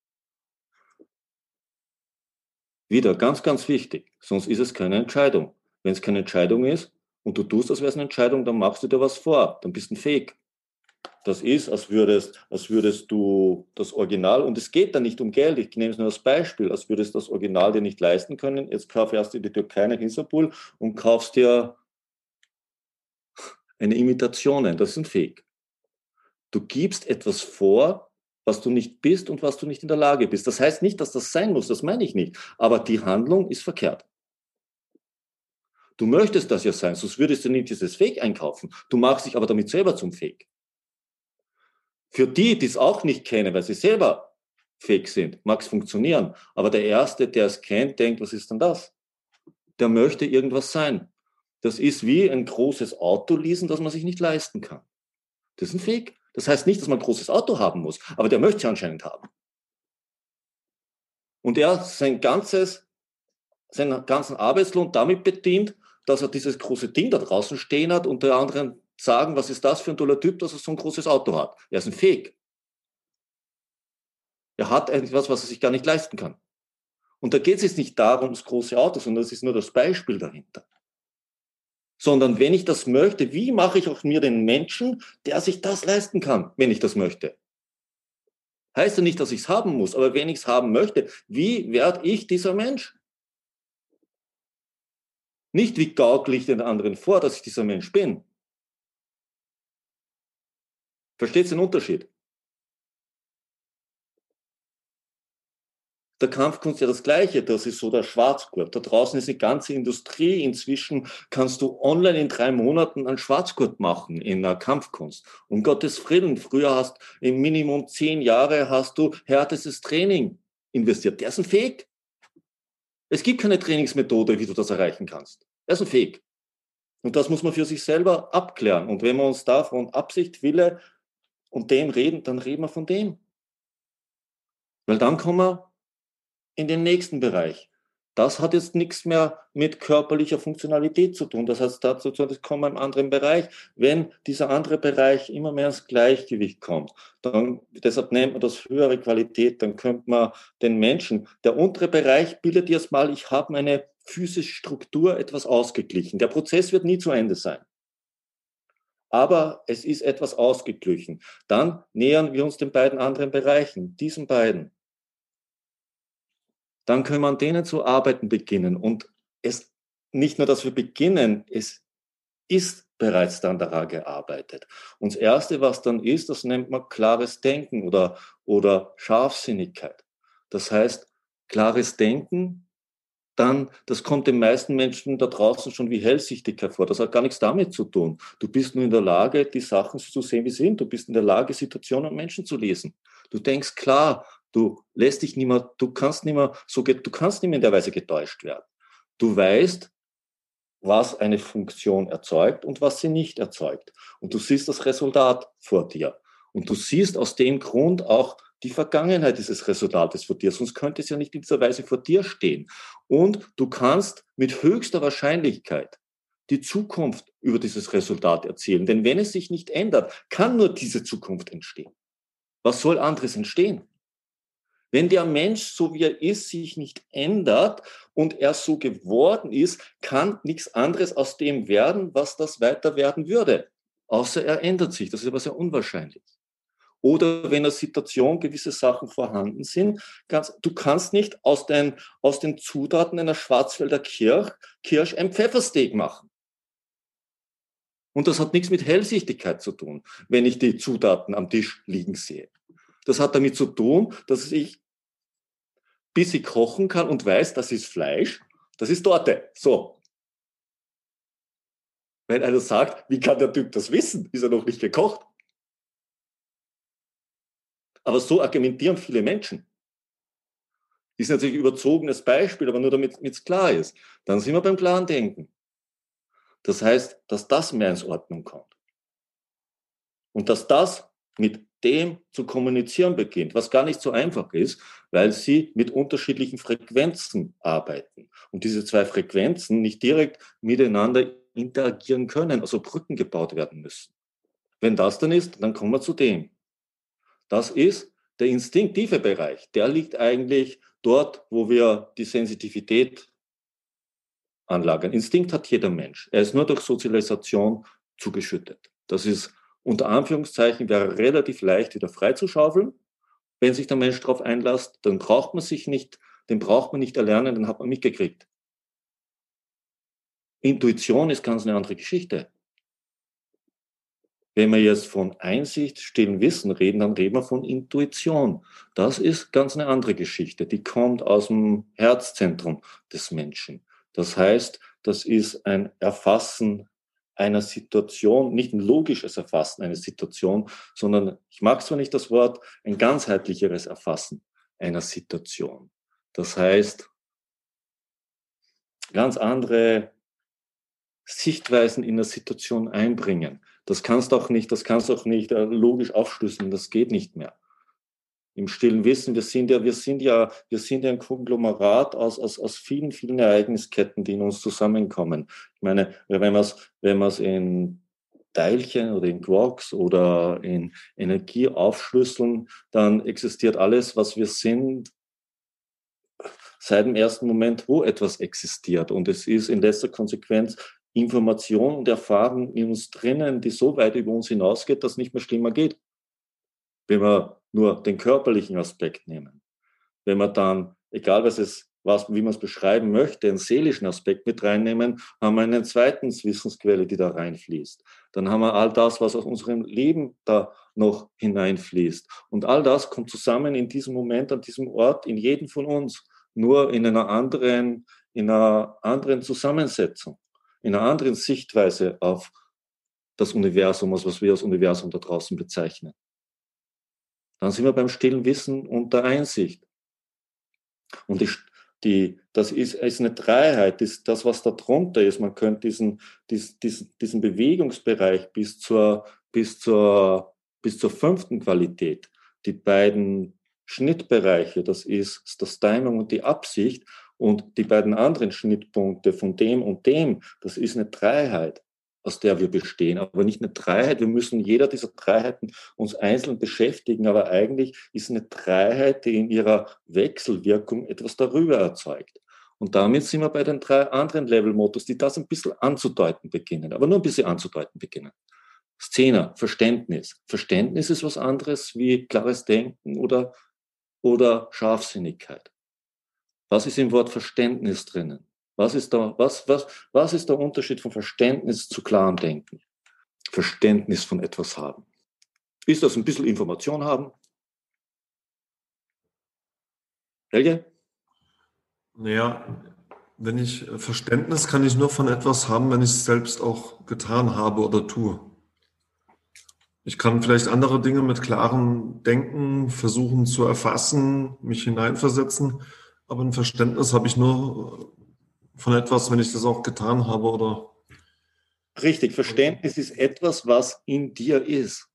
Wieder ganz, ganz wichtig, sonst ist es keine Entscheidung. Wenn es keine Entscheidung ist, und du tust das wäre eine Entscheidung, dann machst du dir was vor, dann bist du ein Fake. Das ist, als würdest, als würdest du das Original, und es geht da nicht um Geld, ich nehme es nur als Beispiel, als würdest du das Original dir nicht leisten können. Jetzt kauf erst in die Türkei nach Istanbul und kaufst dir eine Imitation ein. Das ist ein Fake. Du gibst etwas vor, was du nicht bist und was du nicht in der Lage bist. Das heißt nicht, dass das sein muss, das meine ich nicht. Aber die Handlung ist verkehrt. Du möchtest das ja sein, sonst würdest du nicht dieses Fake einkaufen. Du machst dich aber damit selber zum Fake. Für die, die es auch nicht kennen, weil sie selber fake sind, mag es funktionieren. Aber der Erste, der es kennt, denkt, was ist denn das? Der möchte irgendwas sein. Das ist wie ein großes Auto leasen, das man sich nicht leisten kann. Das ist ein Fake. Das heißt nicht, dass man ein großes Auto haben muss, aber der möchte es anscheinend haben. Und er sein ganzes, seinen ganzen Arbeitslohn damit bedient, dass er dieses große Ding da draußen stehen hat und der anderen sagen, was ist das für ein toller Typ, dass er so ein großes Auto hat. Er ist ein Fake. Er hat etwas, was er sich gar nicht leisten kann. Und da geht es jetzt nicht darum, das große Auto, sondern das ist nur das Beispiel dahinter. Sondern wenn ich das möchte, wie mache ich auch mir den Menschen, der sich das leisten kann, wenn ich das möchte? Heißt ja nicht, dass ich es haben muss, aber wenn ich es haben möchte, wie werde ich dieser Mensch? Nicht wie gaukle ich den anderen vor, dass ich dieser Mensch bin. Versteht den Unterschied? Der Kampfkunst ja das Gleiche, das ist so der Schwarzgurt. Da draußen ist eine ganze Industrie. Inzwischen kannst du online in drei Monaten einen Schwarzgurt machen in der Kampfkunst. Um Gottes Willen, früher hast im Minimum zehn Jahre hast du härtestes Training investiert. Der ist ein Fake. Es gibt keine Trainingsmethode, wie du das erreichen kannst. Er ist ein Fake. Und das muss man für sich selber abklären. Und wenn wir uns da von Absicht, Wille und dem reden, dann reden wir von dem. Weil dann kommen wir in den nächsten Bereich. Das hat jetzt nichts mehr mit körperlicher Funktionalität zu tun. Das heißt, dazu, das wir im anderen Bereich. Wenn dieser andere Bereich immer mehr ins Gleichgewicht kommt, dann, deshalb nennt man das höhere Qualität, dann könnte man den Menschen, der untere Bereich bildet jetzt mal, ich habe meine physische Struktur etwas ausgeglichen. Der Prozess wird nie zu Ende sein. Aber es ist etwas ausgeglichen. Dann nähern wir uns den beiden anderen Bereichen, diesen beiden dann können wir an denen zu arbeiten beginnen. Und es nicht nur, dass wir beginnen, es ist bereits dann daran gearbeitet. Und das Erste, was dann ist, das nennt man klares Denken oder, oder Scharfsinnigkeit. Das heißt, klares Denken, dann, das kommt den meisten Menschen da draußen schon wie Hellsichtigkeit vor. Das hat gar nichts damit zu tun. Du bist nur in der Lage, die Sachen zu sehen, wie sie sind. Du bist in der Lage, Situationen und Menschen zu lesen. Du denkst klar, Du lässt dich nicht mehr, du kannst nicht mehr so, du kannst nicht mehr in der Weise getäuscht werden. Du weißt, was eine Funktion erzeugt und was sie nicht erzeugt. Und du siehst das Resultat vor dir. Und du siehst aus dem Grund auch die Vergangenheit dieses Resultates vor dir, sonst könnte es ja nicht in dieser Weise vor dir stehen. Und du kannst mit höchster Wahrscheinlichkeit die Zukunft über dieses Resultat erzählen. Denn wenn es sich nicht ändert, kann nur diese Zukunft entstehen. Was soll anderes entstehen? Wenn der Mensch, so wie er ist, sich nicht ändert und er so geworden ist, kann nichts anderes aus dem werden, was das weiter werden würde. Außer er ändert sich. Das ist aber sehr unwahrscheinlich. Oder wenn in der Situation gewisse Sachen vorhanden sind, ganz, du kannst nicht aus den, aus den Zutaten einer Schwarzwälder Kirsch, Kirsch ein Pfeffersteak machen. Und das hat nichts mit Hellsichtigkeit zu tun, wenn ich die Zutaten am Tisch liegen sehe. Das hat damit zu tun, dass ich bis ich kochen kann und weiß, das ist Fleisch, das ist Torte. So. Wenn einer sagt, wie kann der Typ das wissen? Ist er noch nicht gekocht? Aber so argumentieren viele Menschen. Ist natürlich ein überzogenes Beispiel, aber nur damit es klar ist. Dann sind wir beim klaren Denken. Das heißt, dass das mehr ins Ordnung kommt. Und dass das mit dem zu kommunizieren beginnt, was gar nicht so einfach ist, weil sie mit unterschiedlichen Frequenzen arbeiten und diese zwei Frequenzen nicht direkt miteinander interagieren können, also Brücken gebaut werden müssen. Wenn das dann ist, dann kommen wir zu dem. Das ist der instinktive Bereich. Der liegt eigentlich dort, wo wir die Sensitivität anlagern. Instinkt hat jeder Mensch. Er ist nur durch Sozialisation zugeschüttet. Das ist unter Anführungszeichen wäre relativ leicht wieder freizuschaufeln. Wenn sich der Mensch darauf einlässt, dann braucht man sich nicht, den braucht man nicht erlernen, den hat man mitgekriegt. Intuition ist ganz eine andere Geschichte. Wenn wir jetzt von Einsicht, stillen Wissen reden, dann reden wir von Intuition. Das ist ganz eine andere Geschichte. Die kommt aus dem Herzzentrum des Menschen. Das heißt, das ist ein Erfassen einer Situation, nicht ein logisches Erfassen einer Situation, sondern ich mag zwar nicht das Wort, ein ganzheitlicheres Erfassen. einer Situation. Das heißt, ganz andere Sichtweisen in der Situation einbringen. Das kannst du auch nicht, das kannst du auch nicht äh, logisch aufschlüsseln, das geht nicht mehr. Im stillen Wissen, wir sind ja, wir sind ja, wir sind ja ein Konglomerat aus, aus, aus vielen, vielen Ereignisketten, die in uns zusammenkommen. Ich meine, wenn man es, wenn in Teilchen oder in Quarks oder in Energie aufschlüsseln, dann existiert alles, was wir sind, seit dem ersten Moment, wo etwas existiert. Und es ist in letzter Konsequenz Information und Erfahrung in uns drinnen, die so weit über uns hinausgeht, dass es nicht mehr schlimmer geht. Wenn wir nur den körperlichen Aspekt nehmen. Wenn wir dann, egal was es, was, wie man es beschreiben möchte, einen seelischen Aspekt mit reinnehmen, haben wir eine zweite Wissensquelle, die da reinfließt. Dann haben wir all das, was aus unserem Leben da noch hineinfließt. Und all das kommt zusammen in diesem Moment, an diesem Ort, in jedem von uns, nur in einer anderen, in einer anderen Zusammensetzung in einer anderen Sichtweise auf das Universum, was wir als Universum da draußen bezeichnen. Dann sind wir beim stillen Wissen und der Einsicht. Und die, die, das ist, ist eine Dreiheit, das, das, was da drunter ist. Man könnte diesen, diesen, diesen, Bewegungsbereich bis zur, bis, zur, bis zur fünften Qualität, die beiden Schnittbereiche, das ist das Timing und die Absicht, und die beiden anderen Schnittpunkte von dem und dem, das ist eine Dreiheit, aus der wir bestehen, aber nicht eine Dreiheit. Wir müssen jeder dieser Dreiheiten uns einzeln beschäftigen, aber eigentlich ist eine Dreiheit, die in ihrer Wechselwirkung etwas darüber erzeugt. Und damit sind wir bei den drei anderen Level-Mottos, die das ein bisschen anzudeuten beginnen, aber nur ein bisschen anzudeuten beginnen. Szene, Verständnis. Verständnis ist was anderes wie klares Denken oder, oder Scharfsinnigkeit. Was ist im Wort Verständnis drinnen? Was ist, da, was, was, was ist der Unterschied von Verständnis zu klarem Denken? Verständnis von etwas haben. Ist das ein bisschen Information haben? Helge? Naja, wenn ich Verständnis kann ich nur von etwas haben, wenn ich es selbst auch getan habe oder tue. Ich kann vielleicht andere Dinge mit klarem Denken versuchen zu erfassen, mich hineinversetzen. Aber ein Verständnis habe ich nur von etwas, wenn ich das auch getan habe oder. Richtig, Verständnis ist etwas, was in dir ist.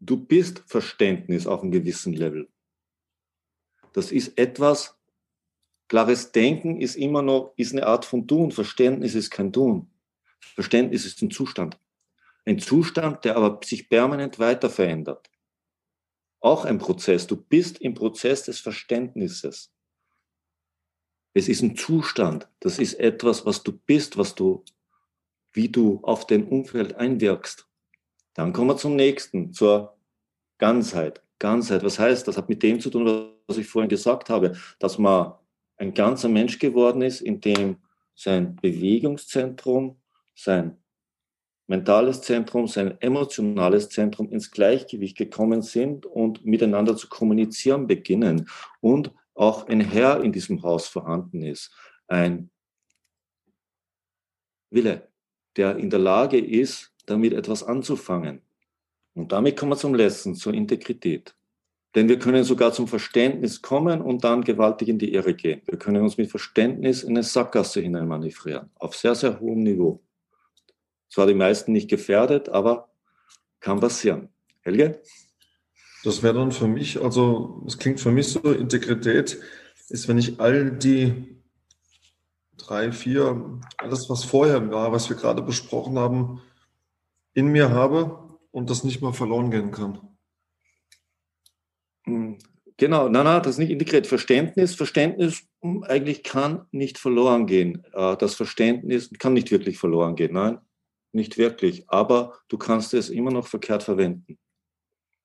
Du bist Verständnis auf einem gewissen Level. Das ist etwas, klares Denken ist immer noch, ist eine Art von Tun. Verständnis ist kein Tun. Verständnis ist ein Zustand. Ein Zustand, der aber sich permanent weiter verändert auch ein Prozess. Du bist im Prozess des Verständnisses. Es ist ein Zustand. Das ist etwas, was du bist, was du, wie du auf dein Umfeld einwirkst. Dann kommen wir zum nächsten, zur Ganzheit. Ganzheit, was heißt, das hat mit dem zu tun, was ich vorhin gesagt habe, dass man ein ganzer Mensch geworden ist, in dem sein Bewegungszentrum, sein mentales Zentrum, sein emotionales Zentrum ins Gleichgewicht gekommen sind und miteinander zu kommunizieren beginnen und auch ein Herr in diesem Haus vorhanden ist, ein Wille, der in der Lage ist, damit etwas anzufangen. Und damit kommen wir zum Letzten, zur Integrität. Denn wir können sogar zum Verständnis kommen und dann gewaltig in die Irre gehen. Wir können uns mit Verständnis in eine Sackgasse hineinmanövrieren, auf sehr, sehr hohem Niveau. Zwar die meisten nicht gefährdet, aber kann passieren. Helge? Das wäre dann für mich, also es klingt für mich so, Integrität ist, wenn ich all die drei, vier, alles, was vorher war, was wir gerade besprochen haben, in mir habe und das nicht mal verloren gehen kann. Hm, genau, nein, nein, das ist nicht integriert. Verständnis, Verständnis hm, eigentlich kann nicht verloren gehen. Äh, das Verständnis kann nicht wirklich verloren gehen, nein nicht wirklich, aber du kannst es immer noch verkehrt verwenden.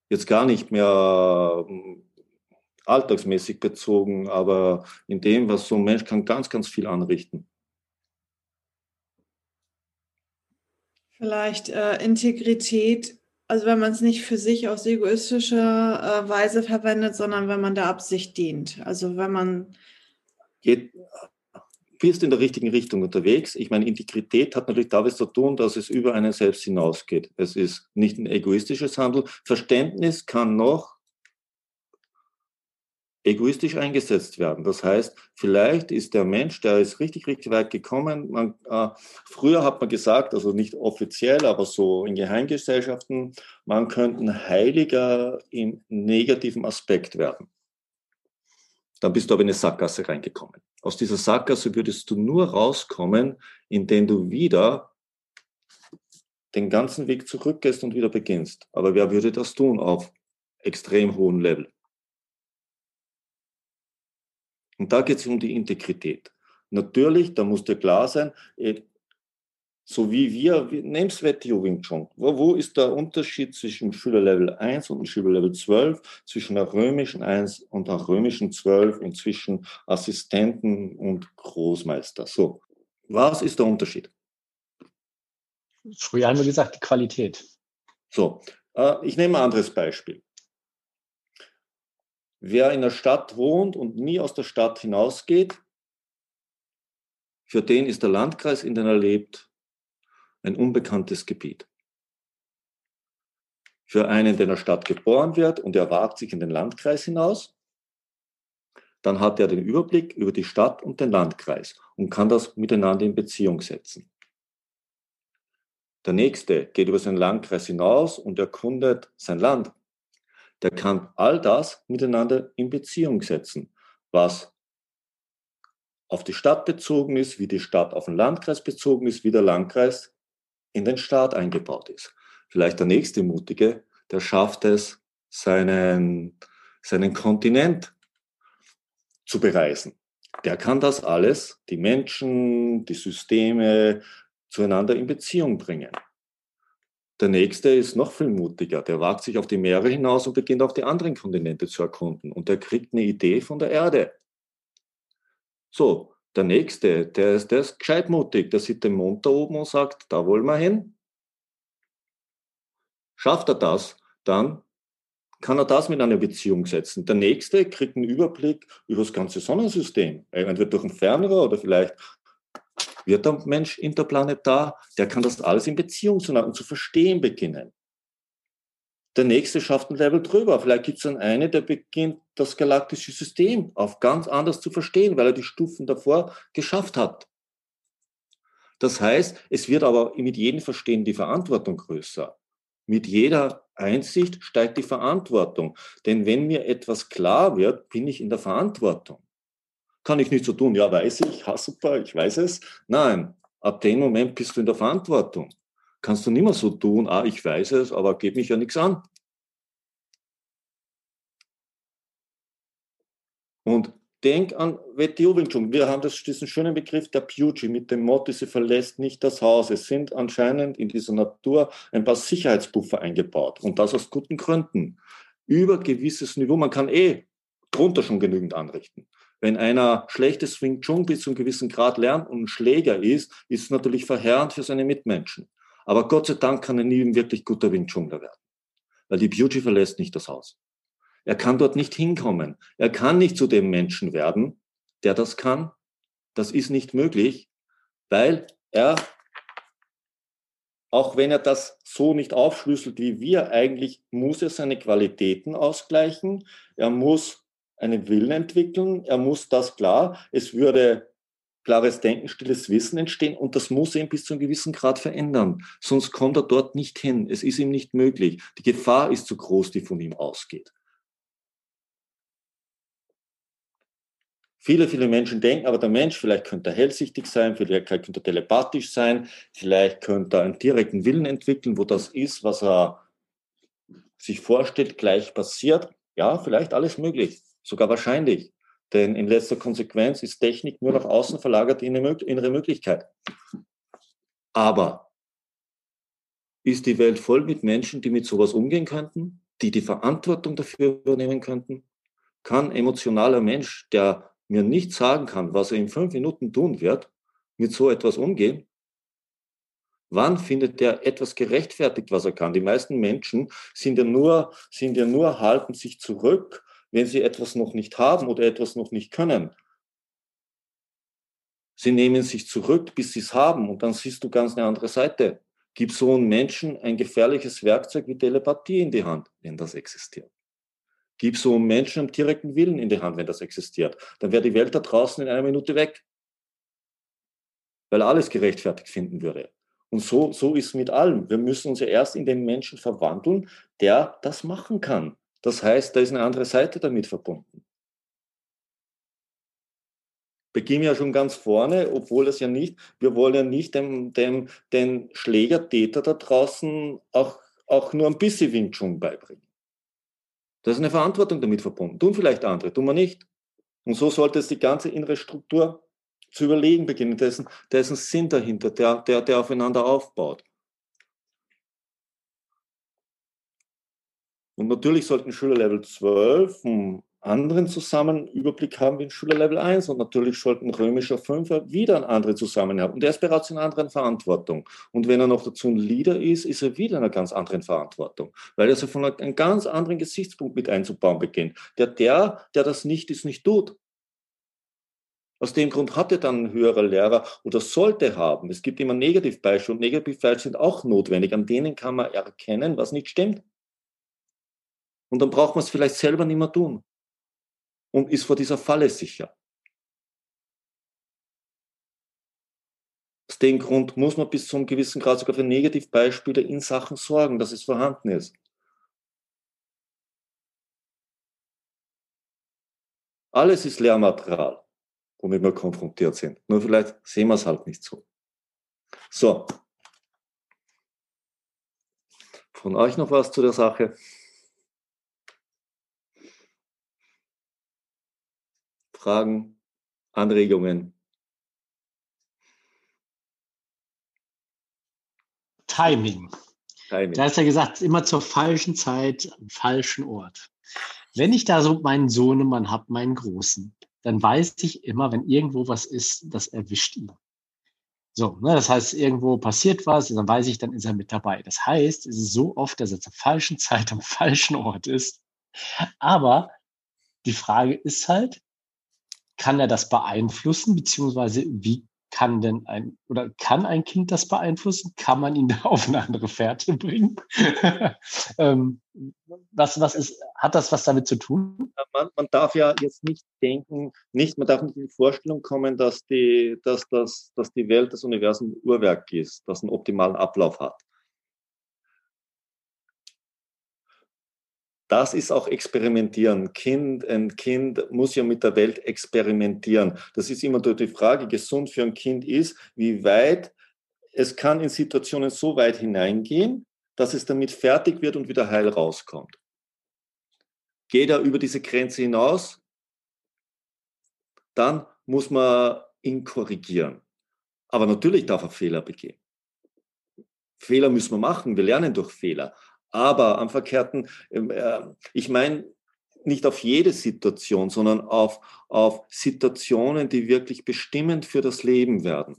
Jetzt gar nicht mehr ähm, alltagsmäßig bezogen, aber in dem, was so ein Mensch kann, ganz, ganz viel anrichten. Vielleicht äh, Integrität, also wenn man es nicht für sich aus egoistischer äh, Weise verwendet, sondern wenn man der Absicht dient. Also wenn man geht, bist in der richtigen Richtung unterwegs. Ich meine, Integrität hat natürlich damit zu tun, dass es über einen selbst hinausgeht. Es ist nicht ein egoistisches Handeln. Verständnis kann noch egoistisch eingesetzt werden. Das heißt, vielleicht ist der Mensch, der ist richtig, richtig weit gekommen. Man, äh, früher hat man gesagt, also nicht offiziell, aber so in Geheimgesellschaften, man könnte ein Heiliger im negativen Aspekt werden. Dann bist du aber in eine Sackgasse reingekommen. Aus dieser Sackgasse würdest du nur rauskommen, indem du wieder den ganzen Weg zurückgehst und wieder beginnst. Aber wer würde das tun auf extrem hohem Level? Und da geht es um die Integrität. Natürlich, da muss dir klar sein, eh, so wie wir, nimm's WTO Wing Chun. Wo, wo ist der Unterschied zwischen Schülerlevel 1 und Schülerlevel 12, zwischen der römischen 1 und der römischen 12 und zwischen Assistenten und Großmeister? So, was ist der Unterschied? Früher haben wir gesagt, die Qualität. So, äh, ich nehme ein anderes Beispiel. Wer in der Stadt wohnt und nie aus der Stadt hinausgeht, für den ist der Landkreis, in dem er lebt, ein unbekanntes Gebiet. Für einen, der in der Stadt geboren wird und er wagt sich in den Landkreis hinaus, dann hat er den Überblick über die Stadt und den Landkreis und kann das miteinander in Beziehung setzen. Der nächste geht über seinen Landkreis hinaus und erkundet sein Land der kann all das miteinander in Beziehung setzen, was auf die Stadt bezogen ist, wie die Stadt auf den Landkreis bezogen ist, wie der Landkreis in den Staat eingebaut ist. Vielleicht der nächste Mutige, der schafft es, seinen, seinen Kontinent zu bereisen. Der kann das alles, die Menschen, die Systeme zueinander in Beziehung bringen. Der nächste ist noch viel mutiger. Der wagt sich auf die Meere hinaus und beginnt auch die anderen Kontinente zu erkunden. Und der kriegt eine Idee von der Erde. So, der nächste, der ist, der ist gescheit mutig. Der sieht den Mond da oben und sagt, da wollen wir hin. Schafft er das, dann kann er das mit einer Beziehung setzen. Der nächste kriegt einen Überblick über das ganze Sonnensystem. Entweder durch ein Fernrohr oder vielleicht wird der Mensch interplanetar, der kann das alles in Beziehung zueinander zu verstehen beginnen. Der nächste schafft ein Level drüber. Vielleicht gibt es dann eine, der beginnt, das galaktische System auf ganz anders zu verstehen, weil er die Stufen davor geschafft hat. Das heißt, es wird aber mit jedem Verstehen die Verantwortung größer. Mit jeder Einsicht steigt die Verantwortung. Denn wenn mir etwas klar wird, bin ich in der Verantwortung kann ich nicht so tun, ja, weiß ich, ha, super, ich weiß es. Nein, ab dem Moment bist du in der Verantwortung. Kannst du nicht mehr so tun, ah, ich weiß es, aber geht mich ja nichts an. Und denk an WTO Wing Chun. Wir haben das, diesen schönen Begriff der Puji mit dem Motto, sie verlässt nicht das Haus. Es sind anscheinend in dieser Natur ein paar Sicherheitspuffer eingebaut. Und das aus guten Gründen. Über gewisses Niveau. Man kann eh drunter schon genügend anrichten. Wenn einer schlechtes Wing Chun bis zu einem gewissen Grad lernt und ein Schläger ist, ist es natürlich verheerend für seine Mitmenschen. Aber Gott sei Dank kann er nie ein wirklich guter Wing Chunler werden. Weil die Beauty verlässt nicht das Haus. Er kann dort nicht hinkommen. Er kann nicht zu dem Menschen werden, der das kann. Das ist nicht möglich, weil er, auch wenn er das so nicht aufschlüsselt wie wir, eigentlich muss er seine Qualitäten ausgleichen. Er muss einen Willen entwickeln. Er muss das klar, es würde klares Denken, stilles Wissen entstehen und das muss ihn bis zu einem gewissen Grad verändern. Sonst kommt er dort nicht hin. Es ist ihm nicht möglich. Die Gefahr ist zu groß, die von ihm ausgeht. Viele, viele Menschen denken, aber der Mensch, vielleicht könnte er hellsichtig sein, vielleicht könnte er telepathisch sein, vielleicht könnte er einen direkten Willen entwickeln, wo das ist, was er sich vorstellt, gleich passiert. Ja, vielleicht alles möglich sogar wahrscheinlich. Denn in letzter Konsequenz ist Technik nur nach außen verlagert in innere Möglichkeit. Aber ist die Welt voll mit Menschen, die mit sowas umgehen könnten, die die Verantwortung dafür übernehmen könnten? Kann emotionaler Mensch, der mir nicht sagen kann, was er in fünf Minuten tun wird, mit so etwas umgehen? Wann findet der etwas gerechtfertigt, was er kann? Die meisten Menschen sind ja nur, sind ja nur, halten sich zurück wenn sie etwas noch nicht haben oder etwas noch nicht können. Sie nehmen sich zurück, bis sie es haben und dann siehst du ganz eine andere Seite. Gib so einem Menschen ein gefährliches Werkzeug wie Telepathie in die Hand, wenn das existiert. Gib so Menschen einen direkten Willen in die Hand, wenn das existiert. Dann wäre die Welt da draußen in einer Minute weg. Weil alles gerechtfertigt finden würde. Und so, so ist es mit allem. Wir müssen uns ja erst in den Menschen verwandeln, der das machen kann. Das heißt, da ist eine andere Seite damit verbunden. Beginn ja schon ganz vorne, obwohl es ja nicht, wir wollen ja nicht dem, dem, den Schlägertäter da draußen auch, auch nur ein bisschen Wing Chun beibringen. Da ist eine Verantwortung damit verbunden. Tun vielleicht andere, tun wir nicht. Und so sollte es die ganze innere Struktur zu überlegen beginnen. Ist ein Sinn dahinter, der, der, der aufeinander aufbaut. Und natürlich sollten Schüler Level 12 einen anderen Zusammenüberblick haben wie in Schüler Level 1 und natürlich sollten römischer Fünfer wieder einen anderen Zusammenhang haben. Und er ist bereits in einer anderen Verantwortung. Und wenn er noch dazu ein Leader ist, ist er wieder in einer ganz anderen Verantwortung, weil er so von einem ganz anderen Gesichtspunkt mit einzubauen beginnt. Der, der, der das nicht ist, nicht tut. Aus dem Grund hat er dann ein höherer Lehrer oder sollte haben. Es gibt immer Negativbeispiele und Negativbeispiele sind auch notwendig. An denen kann man erkennen, was nicht stimmt. Und dann braucht man es vielleicht selber nicht mehr tun und ist vor dieser Falle sicher. Aus dem Grund muss man bis zu einem gewissen Grad sogar für Negativbeispiele in Sachen sorgen, dass es vorhanden ist. Alles ist Lehrmaterial, womit wir konfrontiert sind. Nur vielleicht sehen wir es halt nicht so. So. Von euch noch was zu der Sache? Fragen, Anregungen? Timing. Timing. Da hast ja gesagt, immer zur falschen Zeit, am falschen Ort. Wenn ich da so meinen Sohnemann habe, meinen Großen, dann weiß ich immer, wenn irgendwo was ist, das erwischt ihn. So, ne, das heißt, irgendwo passiert was, dann weiß ich, dann ist er mit dabei. Das heißt, es ist so oft, dass er zur falschen Zeit am falschen Ort ist. Aber die Frage ist halt, kann er das beeinflussen, beziehungsweise wie kann denn ein oder kann ein Kind das beeinflussen? Kann man ihn da auf eine andere Fährte bringen? ähm, was, was ist, hat das was damit zu tun? Man, man, darf ja jetzt nicht denken, nicht, man darf nicht in die Vorstellung kommen, dass die, dass, dass, dass die Welt das Universum Uhrwerk ist, das einen optimalen Ablauf hat. Das ist auch Experimentieren. Kind, ein Kind muss ja mit der Welt experimentieren. Das ist immer die Frage, gesund für ein Kind ist, wie weit es kann in Situationen so weit hineingehen, dass es damit fertig wird und wieder heil rauskommt. Geht er über diese Grenze hinaus, dann muss man ihn korrigieren. Aber natürlich darf er Fehler begehen. Fehler müssen wir machen, wir lernen durch Fehler. Aber am verkehrten, ähm, äh, ich meine nicht auf jede Situation, sondern auf, auf Situationen, die wirklich bestimmend für das Leben werden.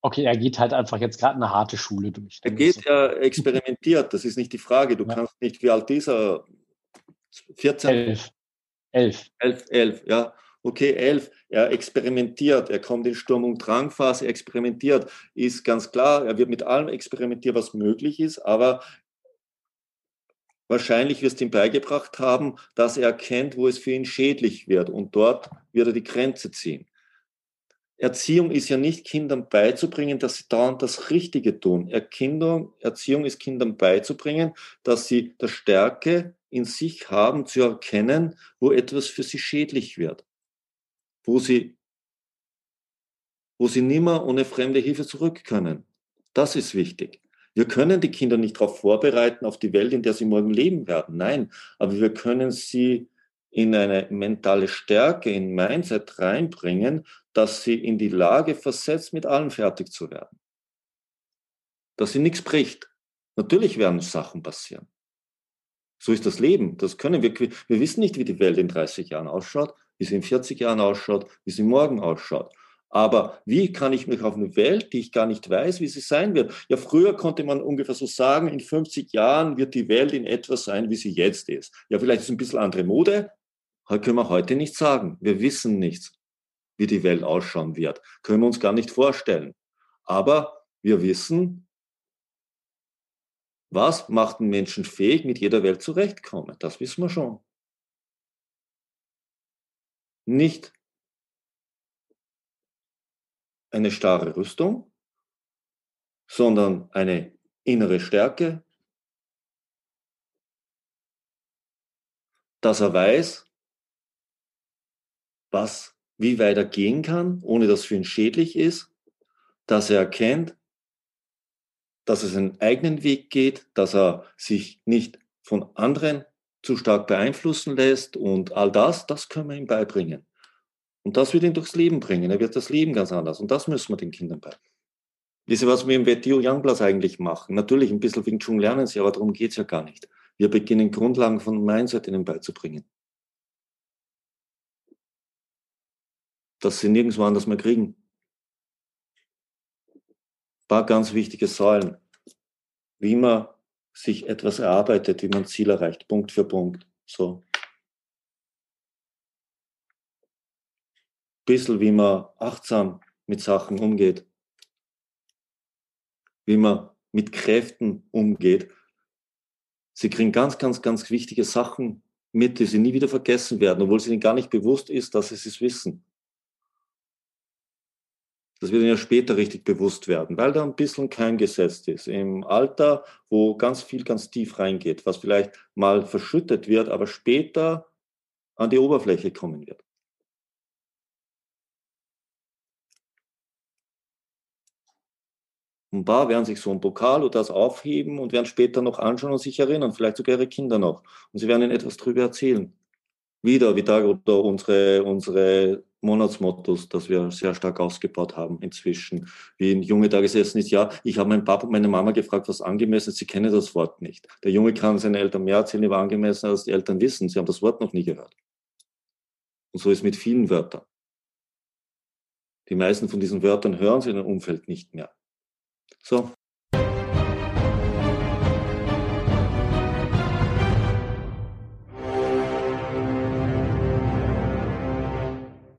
Okay, er geht halt einfach jetzt gerade eine harte Schule durch. Er geht, er experimentiert, das ist nicht die Frage. Du ja. kannst nicht, wie alt ist er? 14? Elf. Elf. Elf, elf, ja. Okay, elf. Er experimentiert, er kommt in Sturm- und Drangphase, experimentiert. Ist ganz klar, er wird mit allem experimentieren, was möglich ist, aber Wahrscheinlich wirst du ihm beigebracht haben, dass er erkennt, wo es für ihn schädlich wird und dort wird er die Grenze ziehen. Erziehung ist ja nicht Kindern beizubringen, dass sie dauernd das Richtige tun. Erkindung, Erziehung ist Kindern beizubringen, dass sie der Stärke in sich haben, zu erkennen, wo etwas für sie schädlich wird. Wo sie, wo sie nimmer ohne fremde Hilfe zurück können. Das ist wichtig. Wir können die Kinder nicht darauf vorbereiten, auf die Welt, in der sie morgen leben werden. Nein, aber wir können sie in eine mentale Stärke, in Mindset reinbringen, dass sie in die Lage versetzt, mit allem fertig zu werden. Dass sie nichts bricht. Natürlich werden Sachen passieren. So ist das Leben. Das können wir. Wir wissen nicht, wie die Welt in 30 Jahren ausschaut, wie sie in 40 Jahren ausschaut, wie sie morgen ausschaut. Aber wie kann ich mich auf eine Welt, die ich gar nicht weiß, wie sie sein wird? Ja, früher konnte man ungefähr so sagen, in 50 Jahren wird die Welt in etwa sein, wie sie jetzt ist. Ja, vielleicht ist es ein bisschen andere Mode. Können wir heute nicht sagen. Wir wissen nichts, wie die Welt ausschauen wird. Können wir uns gar nicht vorstellen. Aber wir wissen, was macht einen Menschen fähig, mit jeder Welt zurechtkommen. Das wissen wir schon. nicht eine starre Rüstung, sondern eine innere Stärke, dass er weiß, was, wie weit er gehen kann, ohne dass es für ihn schädlich ist, dass er erkennt, dass er seinen eigenen Weg geht, dass er sich nicht von anderen zu stark beeinflussen lässt und all das, das können wir ihm beibringen. Und das wird ihn durchs Leben bringen. Er wird das Leben ganz anders. Und das müssen wir den Kindern beibringen. Wisst ihr, was wir im WTO Youngblatt eigentlich machen? Natürlich ein bisschen Wing Chun lernen sie, aber darum geht es ja gar nicht. Wir beginnen Grundlagen von Mindset ihnen beizubringen. Das sie nirgendwo anders mehr kriegen. Ein paar ganz wichtige Säulen. Wie man sich etwas erarbeitet, wie man Ziel erreicht, Punkt für Punkt. So. Bisschen, wie man achtsam mit Sachen umgeht, wie man mit Kräften umgeht. Sie kriegen ganz, ganz, ganz wichtige Sachen mit, die sie nie wieder vergessen werden, obwohl es ihnen gar nicht bewusst ist, dass sie es wissen. Das wird ihnen ja später richtig bewusst werden, weil da ein bisschen kein gesetzt ist. Im Alter, wo ganz viel ganz tief reingeht, was vielleicht mal verschüttet wird, aber später an die Oberfläche kommen wird. Und da werden sich so ein Pokal oder das aufheben und werden später noch anschauen und sich erinnern, vielleicht sogar ihre Kinder noch. Und sie werden ihnen etwas darüber erzählen. Wieder, wie da unsere, unsere Monatsmottos, das wir sehr stark ausgebaut haben inzwischen. Wie ein Junge da gesessen ist, ja, ich habe meinen Papa und meine Mama gefragt, was angemessen ist, sie kennen das Wort nicht. Der Junge kann seinen Eltern mehr erzählen über angemessen, als die Eltern wissen. Sie haben das Wort noch nie gehört. Und so ist mit vielen Wörtern. Die meisten von diesen Wörtern hören sie in ihrem Umfeld nicht mehr. So,